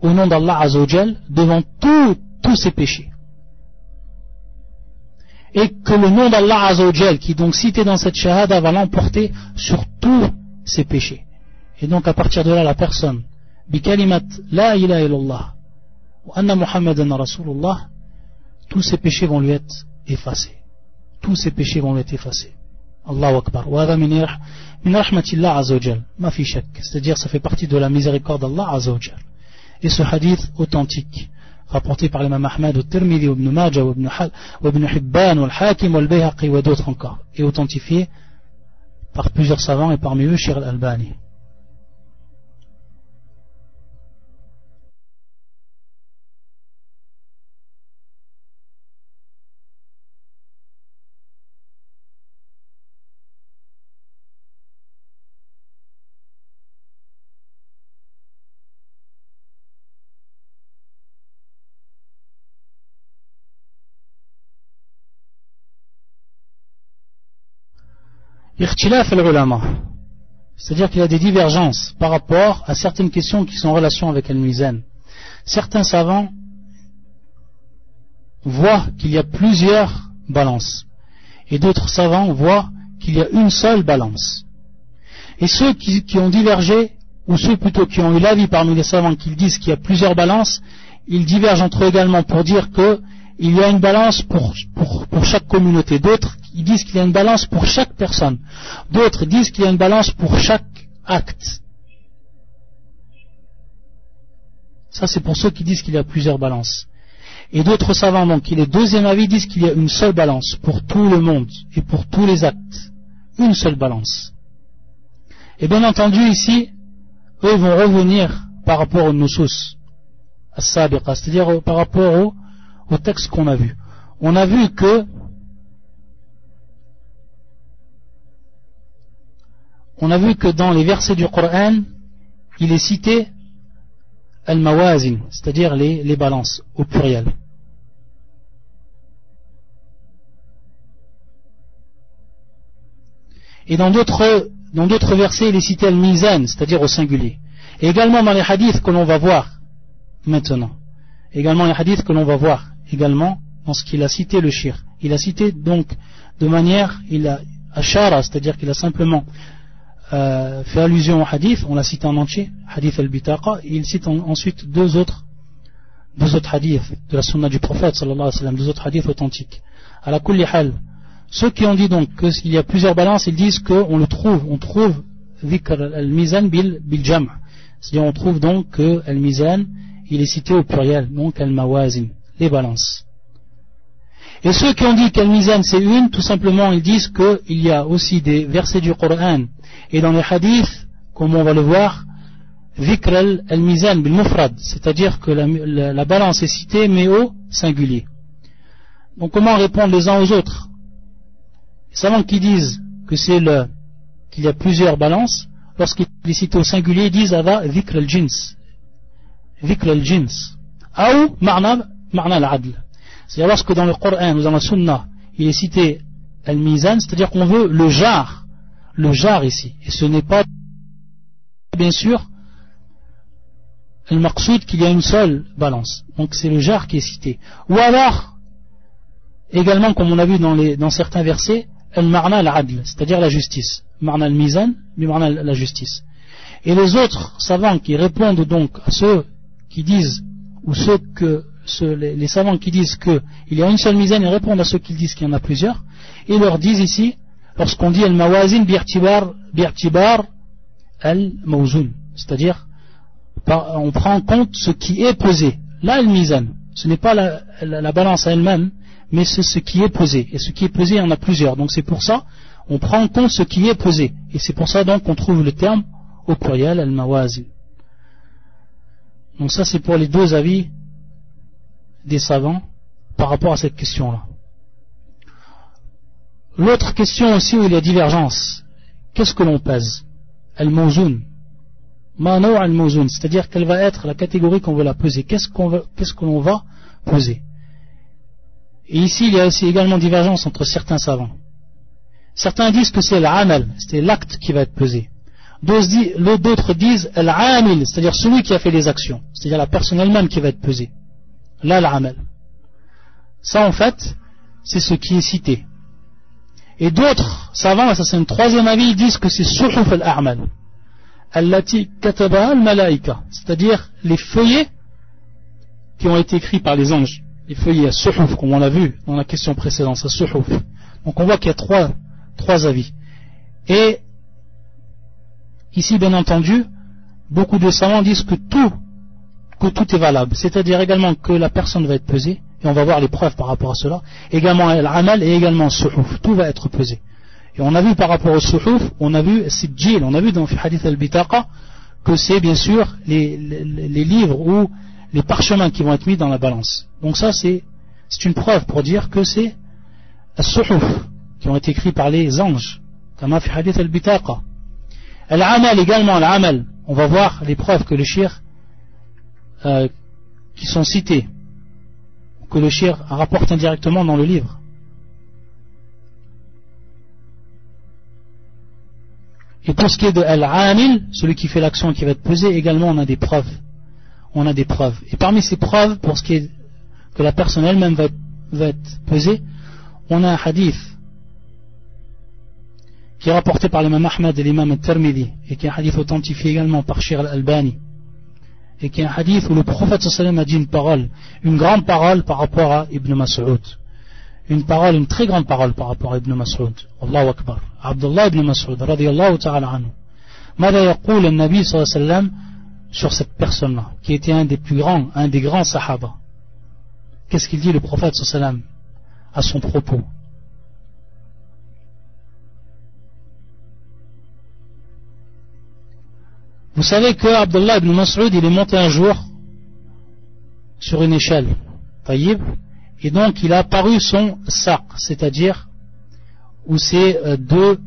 au nom d'Allah Azzawajal devant tous ses péchés. Et que le nom d'Allah Azzawajal, qui est donc cité dans cette shahada, va l'emporter sur tous ses péchés. Et donc à partir de là, la personne, bikalimat la ilaha illallah, anna muhammadan rasulullah, tous ses péchés vont lui être effacés. Tous ses péchés vont lui être effacés. Allahu Akbar. min rahmatillah. C'est-à-dire, ça fait partie de la miséricorde d'Allah azawajal. Et ce hadith authentique, rapporté par l'imam Ahmad, au Tirmidhi, Ibn Majah, Ibn Hibban, Al-Hakim, Al-Bayhaqi, ou d'autres encore, et authentifié par plusieurs savants et parmi eux, Shir al-Albani. C'est-à-dire qu'il y a des divergences par rapport à certaines questions qui sont en relation avec Al-Mizan. Certains savants voient qu'il y a plusieurs balances. Et d'autres savants voient qu'il y a une seule balance. Et ceux qui, ont divergé, ou ceux plutôt qui ont eu l'avis parmi les savants qui disent qu'il y a plusieurs balances, ils divergent entre eux également pour dire qu'il y a une balance pour, pour chaque communauté. D'autres ils disent qu'il y a une balance pour chaque personne. D'autres disent qu'il y a une balance pour chaque acte. Ça, c'est pour ceux qui disent qu'il y a plusieurs balances. Et d'autres savants, donc, qui les deuxième avis, disent qu'il y a une seule balance pour tout le monde et pour tous les actes. Une seule balance. Et bien entendu, ici, eux vont revenir par rapport aux nusus, à c'est-à-dire par rapport au, au texte qu'on a vu. On a vu que on a vu que dans les versets du Coran, il est cité al-mawazin, c'est-à-dire les, balances au pluriel. Et dans d'autres, dans versets, il est cité al-mizan, c'est-à-dire au singulier. Et également dans les hadiths que l'on va voir maintenant. Également les hadiths que l'on va voir également dans ce qu'il a cité le shir. Il a cité donc de manière, il a ashara, c'est-à-dire qu'il a simplement euh, fait allusion au hadith, on l'a cité en entier, hadith al-Bitaqa, il cite ensuite deux autres, deux autres hadiths de la sunna du prophète, sallallahu alayhi wa sallam, deux autres hadiths authentiques. À la ceux qui ont dit donc qu'il y a plusieurs balances, ils disent qu'on le trouve, on trouve dhikr al-mizan bil, bil jam' c'est-à-dire on trouve donc que al-mizan il est cité au pluriel donc al-mawazin les balances et ceux qui ont dit qu'al-mizan c'est une tout simplement ils disent qu'il y a aussi des versets du Coran et dans les hadiths comme on va le voir dhikr al-mizan bil mufrad c'est-à-dire que la, la balance est citée mais au singulier donc comment répondre les uns aux autres? Les savants qui disent que c'est le qu'il y a plusieurs balances, lorsqu'il est cité au singulier, ils disent ava vikr al-jins. Vikr al-jins. Ou marna, marna al-adl. C'est-à-dire lorsque dans le Coran ou dans la Sunna, il est cité al-mizan, c'est-à-dire qu'on veut le jar, le jar ici. Et ce n'est pas, bien sûr, le maqsoud qu'il y a une seule balance. Donc c'est le jar qui est cité. Ou alors, également comme on a vu dans certains versets, al-marna al-adl, c'est-à-dire la justice. Marna al-mizan, marna la justice. Et les autres savants qui répondent donc à ceux qui disent, ou ceux que, les, savants qui disent qu'il y a une seule mizan, ils répondent à ceux qui disent qu'il y en a plusieurs, et leur disent ici, lorsqu'on dit al-mawazin bi'artibar al-mawzun, c'est-à-dire on prend en compte ce qui est posé. Là, al-mizan, ce n'est pas la, la balance elle-même, mais c'est ce qui est posé. Et ce qui est posé, il y en a plusieurs. Donc c'est pour ça, on prend en compte ce qui est posé. Et c'est pour ça donc qu'on trouve le terme au pluriel, al-mawazi. Donc ça c'est pour les deux avis des savants par rapport à cette question-là. L'autre question aussi où il y a divergence, qu'est-ce que l'on pèse? Al-mawzoun. Mano al-mawzoun, c'est-à-dire quelle va être la catégorie qu'on veut la peser. Qu'est-ce qu'on qu'est-ce que l'on va poser et ici, il y a aussi également divergence entre certains savants. Certains disent que c'est l'amal, c'est l'acte qui va être pesé. D'autres disent l'amil, c'est-à-dire celui qui a fait les actions, c'est-à-dire la personne elle-même qui va être pesée. Là. Ça, en fait, c'est ce qui est cité. Et d'autres savants, ça c'est un troisième avis, disent que c'est suhuf al-a'mal. Allati katabaha al-malaika, c'est-à-dire les feuillets qui ont été écrits par les anges les feuillets à suhuf, comme on l'a vu dans la question précédente, à suhuf. Donc on voit qu'il y a trois, trois avis. Et ici, bien entendu, beaucoup de savants disent que tout, que tout est valable. C'est-à-dire également que la personne va être pesée, et on va voir les preuves par rapport à cela. Également l'amal et également suhuf. Tout va être pesé. Et on a vu par rapport au suhuf, on a vu Sijil, on a vu dans le hadith al-Bitaqa que c'est bien sûr les, les, les livres où les parchemins qui vont être mis dans la balance. Donc ça, c'est une preuve pour dire que c'est as-suhuf qui ont été écrits par les anges, comme fi hadith al-bitaqa. Al-amal également, al-amal, on va voir les preuves que le shir euh, qui sont citées, que le shir rapporte indirectement dans le livre. Et pour ce qui est de al-amil, celui qui fait l'action qui va être pesé, également on a des preuves on a des preuves. Et parmi ces preuves, pour ce qui est que la personne elle-même va, être pesée, on a un hadith qui est rapporté par l'imam Ahmad et l'imam al-Tirmidhi, et qui est un hadith authentifié également par Shir al-Albani, et qui est un hadith où le prophète sallam a dit une parole, une grande parole par rapport à Ibn Mas'ud. Une parole, une très grande parole par rapport à Ibn Mas'ud. Allahu Akbar. Abdullah ibn Mas'ud, radiallahu ta'ala anhu. Mada yaqul al-Nabi sallallahu sallam sur cette personne-là, qui était un des plus grands, un des grands sahaba. Qu'est-ce qu'il dit le prophète sallam à son propos? Vous savez que Abdullah ibn Mas'ud, il est monté un jour sur une échelle, taïb, et donc il a apparu son sac, c'est-à-dire où ses euh, deux,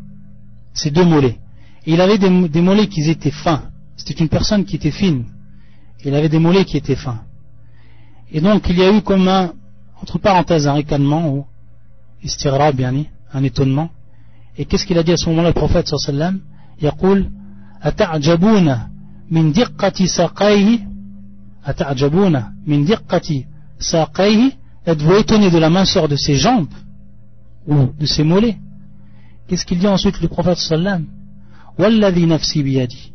ses deux mollets. Et il avait des, mollets qui étaient fins. C'était une personne qui était fine. Il avait des mollets qui étaient fins. Et donc il y a eu comme un, entre parenthèses, un ricanement ou istirab, un étonnement. Et qu'est-ce qu'il a dit à ce moment-là le prophète sallallahu alayhi wa sallam? أتعجبون من دقة ساقيه أتعجبون من دقة ساقيه Êtes-vous étonné de la minceur de ses jambes ou de ses mollets Qu'est-ce qu'il dit ensuite le prophète sallallahu والذي نفسي بيدي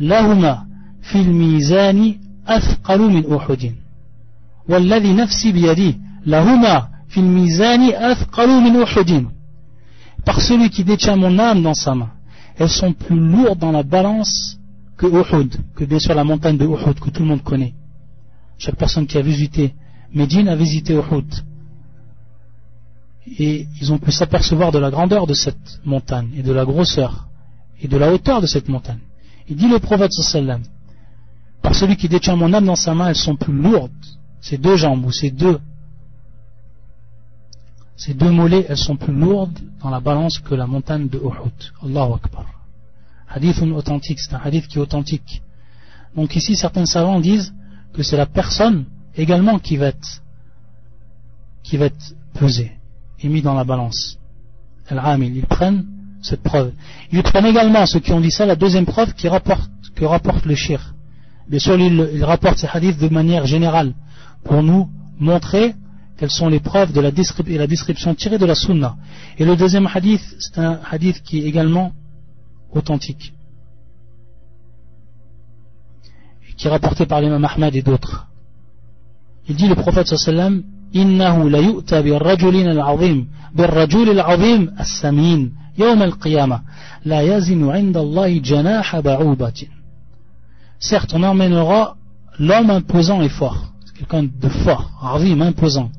لهما في الميزان أثقل من أحد والذي نفسي بيده لهما في الميزان أثقل من أحد par celui qui détient mon âme dans sa main elles sont plus lourdes dans la balance que Uhud, que bien sûr la montagne de Uhud que tout le monde connaît. Chaque personne qui a visité Médine a visité Uhud. Et ils ont pu s'apercevoir de la grandeur de cette montagne et de la grosseur et de la hauteur de cette montagne. Il dit le prophète sallam, par celui qui détient mon âme dans sa main, elles sont plus lourdes. Ces deux jambes ou ces deux ces deux mollets, elles sont plus lourdes dans la balance que la montagne de Uhud. Allahu Akbar. Hadith authentique, c'est un hadith qui est authentique. Donc ici, certains savants disent que c'est la personne également qui va être, qui va être pesée et mis dans la balance. Al-Amil, ils prennent cette preuve. Ils prennent également, ceux qui ont dit ça, la deuxième preuve qui rapporte, que rapporte le shir. Bien sûr, ils, rapportent ces hadiths de manière générale pour nous montrer quelles sont les preuves de la et la description tirée de la sunna. Et le deuxième hadith, c'est un hadith qui est également authentique, qui est rapporté par l'imam Ahmad et d'autres. Il dit le prophète sallam إنه ليؤتى بالرجل العظيم بالرجل العظيم السمين يوم القيامة لا يزن عند الله جناح بعوضة Certes, on emmènera l'homme imposant et fort. Quelqu'un de fort, Arvim, imposant,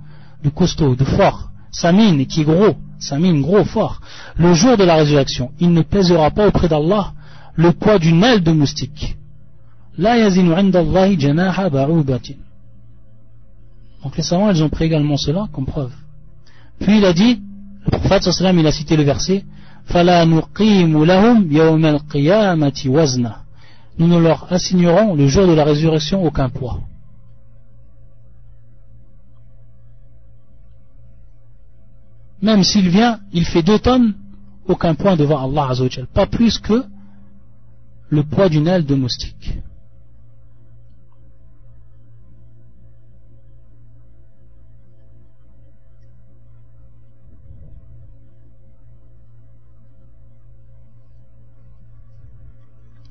du costaud, du fort, Samine qui est gros, Samine gros, fort, le jour de la résurrection, il ne pèsera pas auprès d'Allah le poids d'une aile de moustique. Donc les savants, ils ont pris également cela comme preuve. Puis il a dit, le prophète il a cité le verset, Nous ne leur assignerons le jour de la résurrection aucun poids. Même s'il vient, il fait deux tonnes, aucun poids devant Allah Azzawajal. Pas plus que le poids d'une aile de moustique.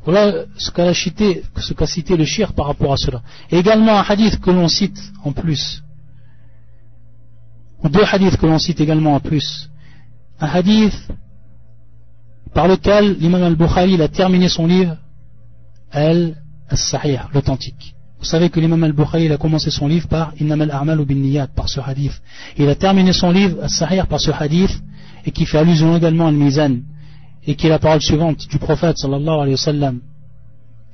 Voilà ce qu'a cité, cité, le shir par rapport à cela. Et également un hadith que l'on cite en plus. Ou deux hadiths que l'on cite également en plus. Un hadith par lequel l'imam al-Bukhari a terminé son livre Al-Sahih, l'authentique. Vous savez que l'imam al-Bukhari a commencé son livre par Innam al-A'mal bin Niyat, par ce hadith. Il a terminé son livre Al-Sahih par ce hadith et qui fait allusion également à al-Mizan et qui est la parole suivante du prophète sallallahu alayhi wa sallam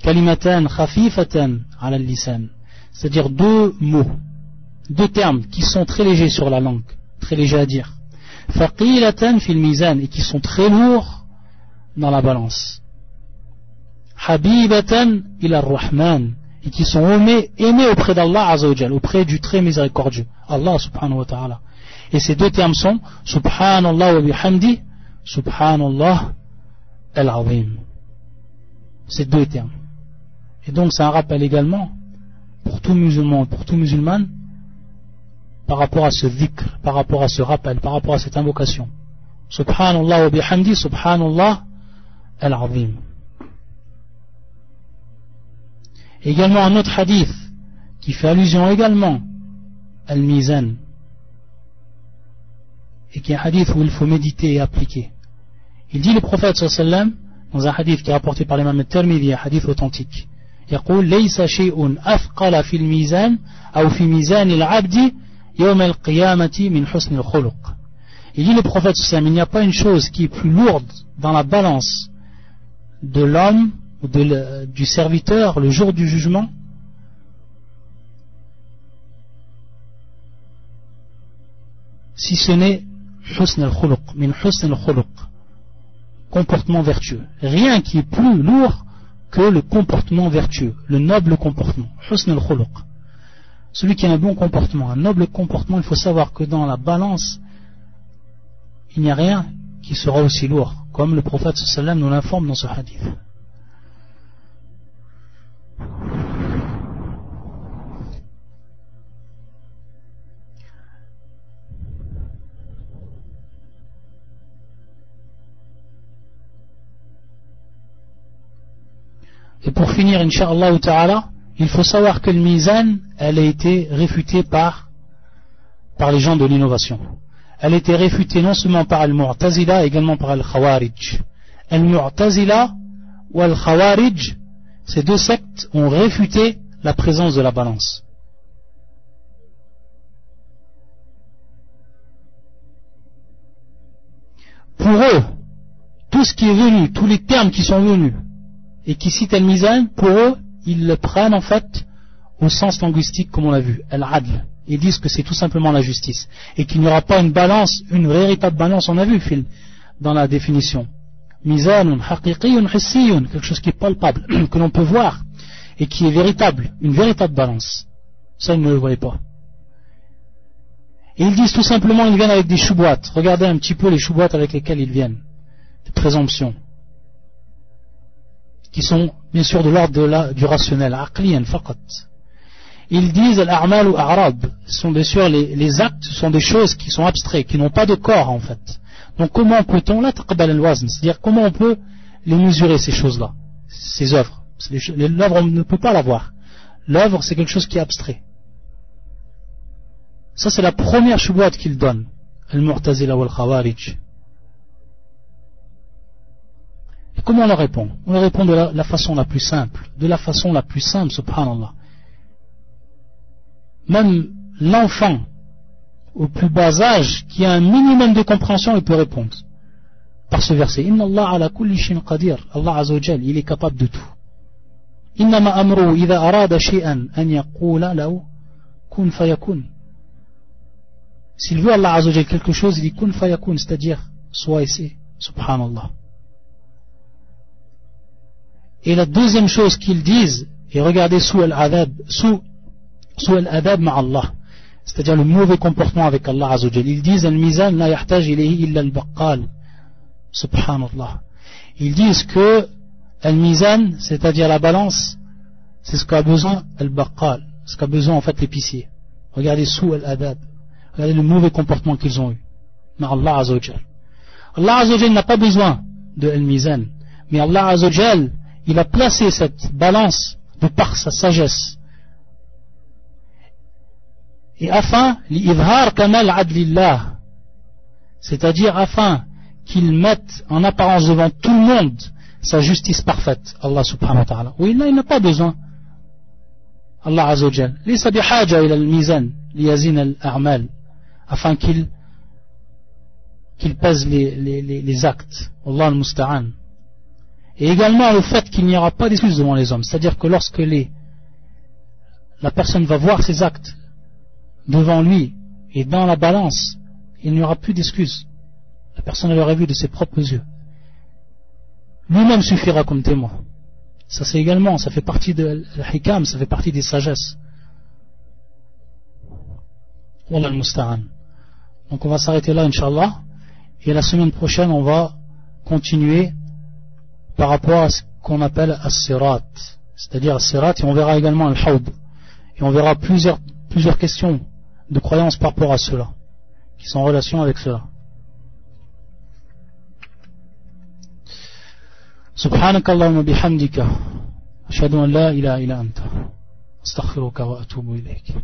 kalimatan khafifatan ala lisan c'est-à-dire deux mots deux termes qui sont très légers sur la langue très légers à dire faqilatan fil mizan et qui sont très lourds dans la balance habibatan ila rahman et qui sont aimés, auprès d'Allah azawajal auprès du très miséricordieux Allah subhanahu wa ta'ala et ces deux termes sont subhanallah wa bihamdi subhanallah al-azim. Ces deux termes. Et donc c'est un rappel également pour tout musulman, pour tout musulman, par rapport à ce dhikr, par rapport à ce rappel, par rapport à cette invocation. Subhanallah wa bihamdi, subhanallah al-azim. Également un autre hadith qui fait allusion également al-mizan et qui est un hadith où il faut méditer et appliquer. Il dit le prophète sallam dans un hadith qui est rapporté par l'imam al-Tirmidhi, un hadith authentique. يقول ليس شيء أثقل في الميزان أو في ميزان العبد Il dit le prophète il n'y a pas une chose qui est plus lourde dans la balance de l'homme ou du serviteur le jour du jugement si ce n'est comportement vertueux. Rien qui est plus lourd que le comportement vertueux, le noble comportement. Celui qui a un bon comportement, un noble comportement, il faut savoir que dans la balance, il n'y a rien qui sera aussi lourd, comme le prophète sallam nous l'informe dans ce hadith. Et pour finir, Inch'Allah Ta'ala, il faut savoir que le Mizan, elle a été réfutée par, les gens de l'innovation. Elle a été réfutée non seulement par Al-Mu'tazila, également par Al-Khawarij. Al-Mu'tazila ou Al-Khawarij, ces deux sectes ont réfuté la présence de la balance. Pour eux, tout ce qui est venu, tous les termes qui sont venus et qui citent Al-Mizan, pour eux, ils le prennent en fait au sens linguistique comme on l'a vu, Al-Adl. Ils disent que c'est tout simplement la justice et qu'il n'y aura pas une balance, une véritable balance, on a vu Phil, dans la définition. Mizanun, haqiqiyun, hissiyun, quelque chose qui est palpable, que l'on peut voir et qui est véritable, une véritable balance. Ça, ils ne le voyaient pas. Et ils disent tout simplement, ils viennent avec des chouboîtes. Regardez un petit peu les chouboîtes avec lesquelles ils viennent. Des présomptions. Qui sont, bien sûr, de l'ordre du rationnel. Aqliyan, faqat. Ils disent, al ou arab, sont bien sûr les, les actes, sont des choses qui sont abstraits, qui n'ont pas de corps, en fait. Donc comment peut-on, là, taqbal al-wazn, c'est-à-dire comment on peut les mesurer, ces choses-là, ces œuvres? L'œuvre, on ne peut pas l'avoir. L'œuvre, c'est quelque chose qui est abstrait. Ça, c'est la première choubouate qu'il donne. Al-Mu'tazila. Comment on leur répond? On leur répond de la, façon la plus simple, de la façon la plus simple, subhanallah. Même l'enfant, au plus bas âge, qui a un minimum de compréhension, il peut répondre par ce verset. Inna Allah ala kulli shin. Allah il est capable de tout. Inna ma amru idha arada shay'an an yaqula kun fayakun. S'il veut Allah azawajal quelque chose, il dit kun fayakun, c'est-à-dire soit et c'est, subhanallah. Et la deuxième chose qu'ils disent, et regardez sous al-adab, sous, sous al-adab ma Allah, c'est-à-dire le mauvais comportement avec Allah Azzawajal. Ils disent al-mizan la yahtaj ilayhi illa al-baqqal. Subhanallah. Ils disent que Al-mizan, c'est-à-dire la balance, c'est ce qu'a besoin al-baqal, ce qu'a besoin en fait l'épicier. Regardez sous al-adab, regardez le mauvais comportement qu'ils ont eu. Mais Allah Azzawajal. Allah Azzawajal n'a pas besoin de al-mizan, mais Allah Azzawajal, il a placé cette balance de par sa sagesse. Et afin, l'idhar kamal adlillah, c'est-à-dire afin qu'il mette en apparence devant tout le monde sa justice parfaite, Allah subhanahu wa ta'ala. Oui, il n'a pas besoin. Allah azawajal. Lisa bihaja ila al-mizan, liyazin al-a'mal, afin qu'il qu'il pèse les, les, les, les actes. Allah al-musta'an. Et également le fait qu'il n'y aura pas d'excuse devant les hommes. C'est-à-dire que lorsque la personne va voir ses actes devant lui et dans la balance, il n'y aura plus d'excuses. La personne l'aurait vu de ses propres yeux lui-même suffira comme témoin. Ça c'est également, ça fait partie de l'hikam, ça fait partie des sagesses. Al Donc on va s'arrêter là, Inch'Allah. Et la semaine prochaine, on va continuer par rapport à ce qu'on appelle as-sirat. C'est-à-dire as-sirat, et on verra également al-hawd. Et on verra plusieurs, plusieurs questions de croyance par rapport à cela, qui sont en relation avec cela. سبحانك اللهم بحمدك أشهد أن لا إله إلا أنت أستغفرك وأتوب إليك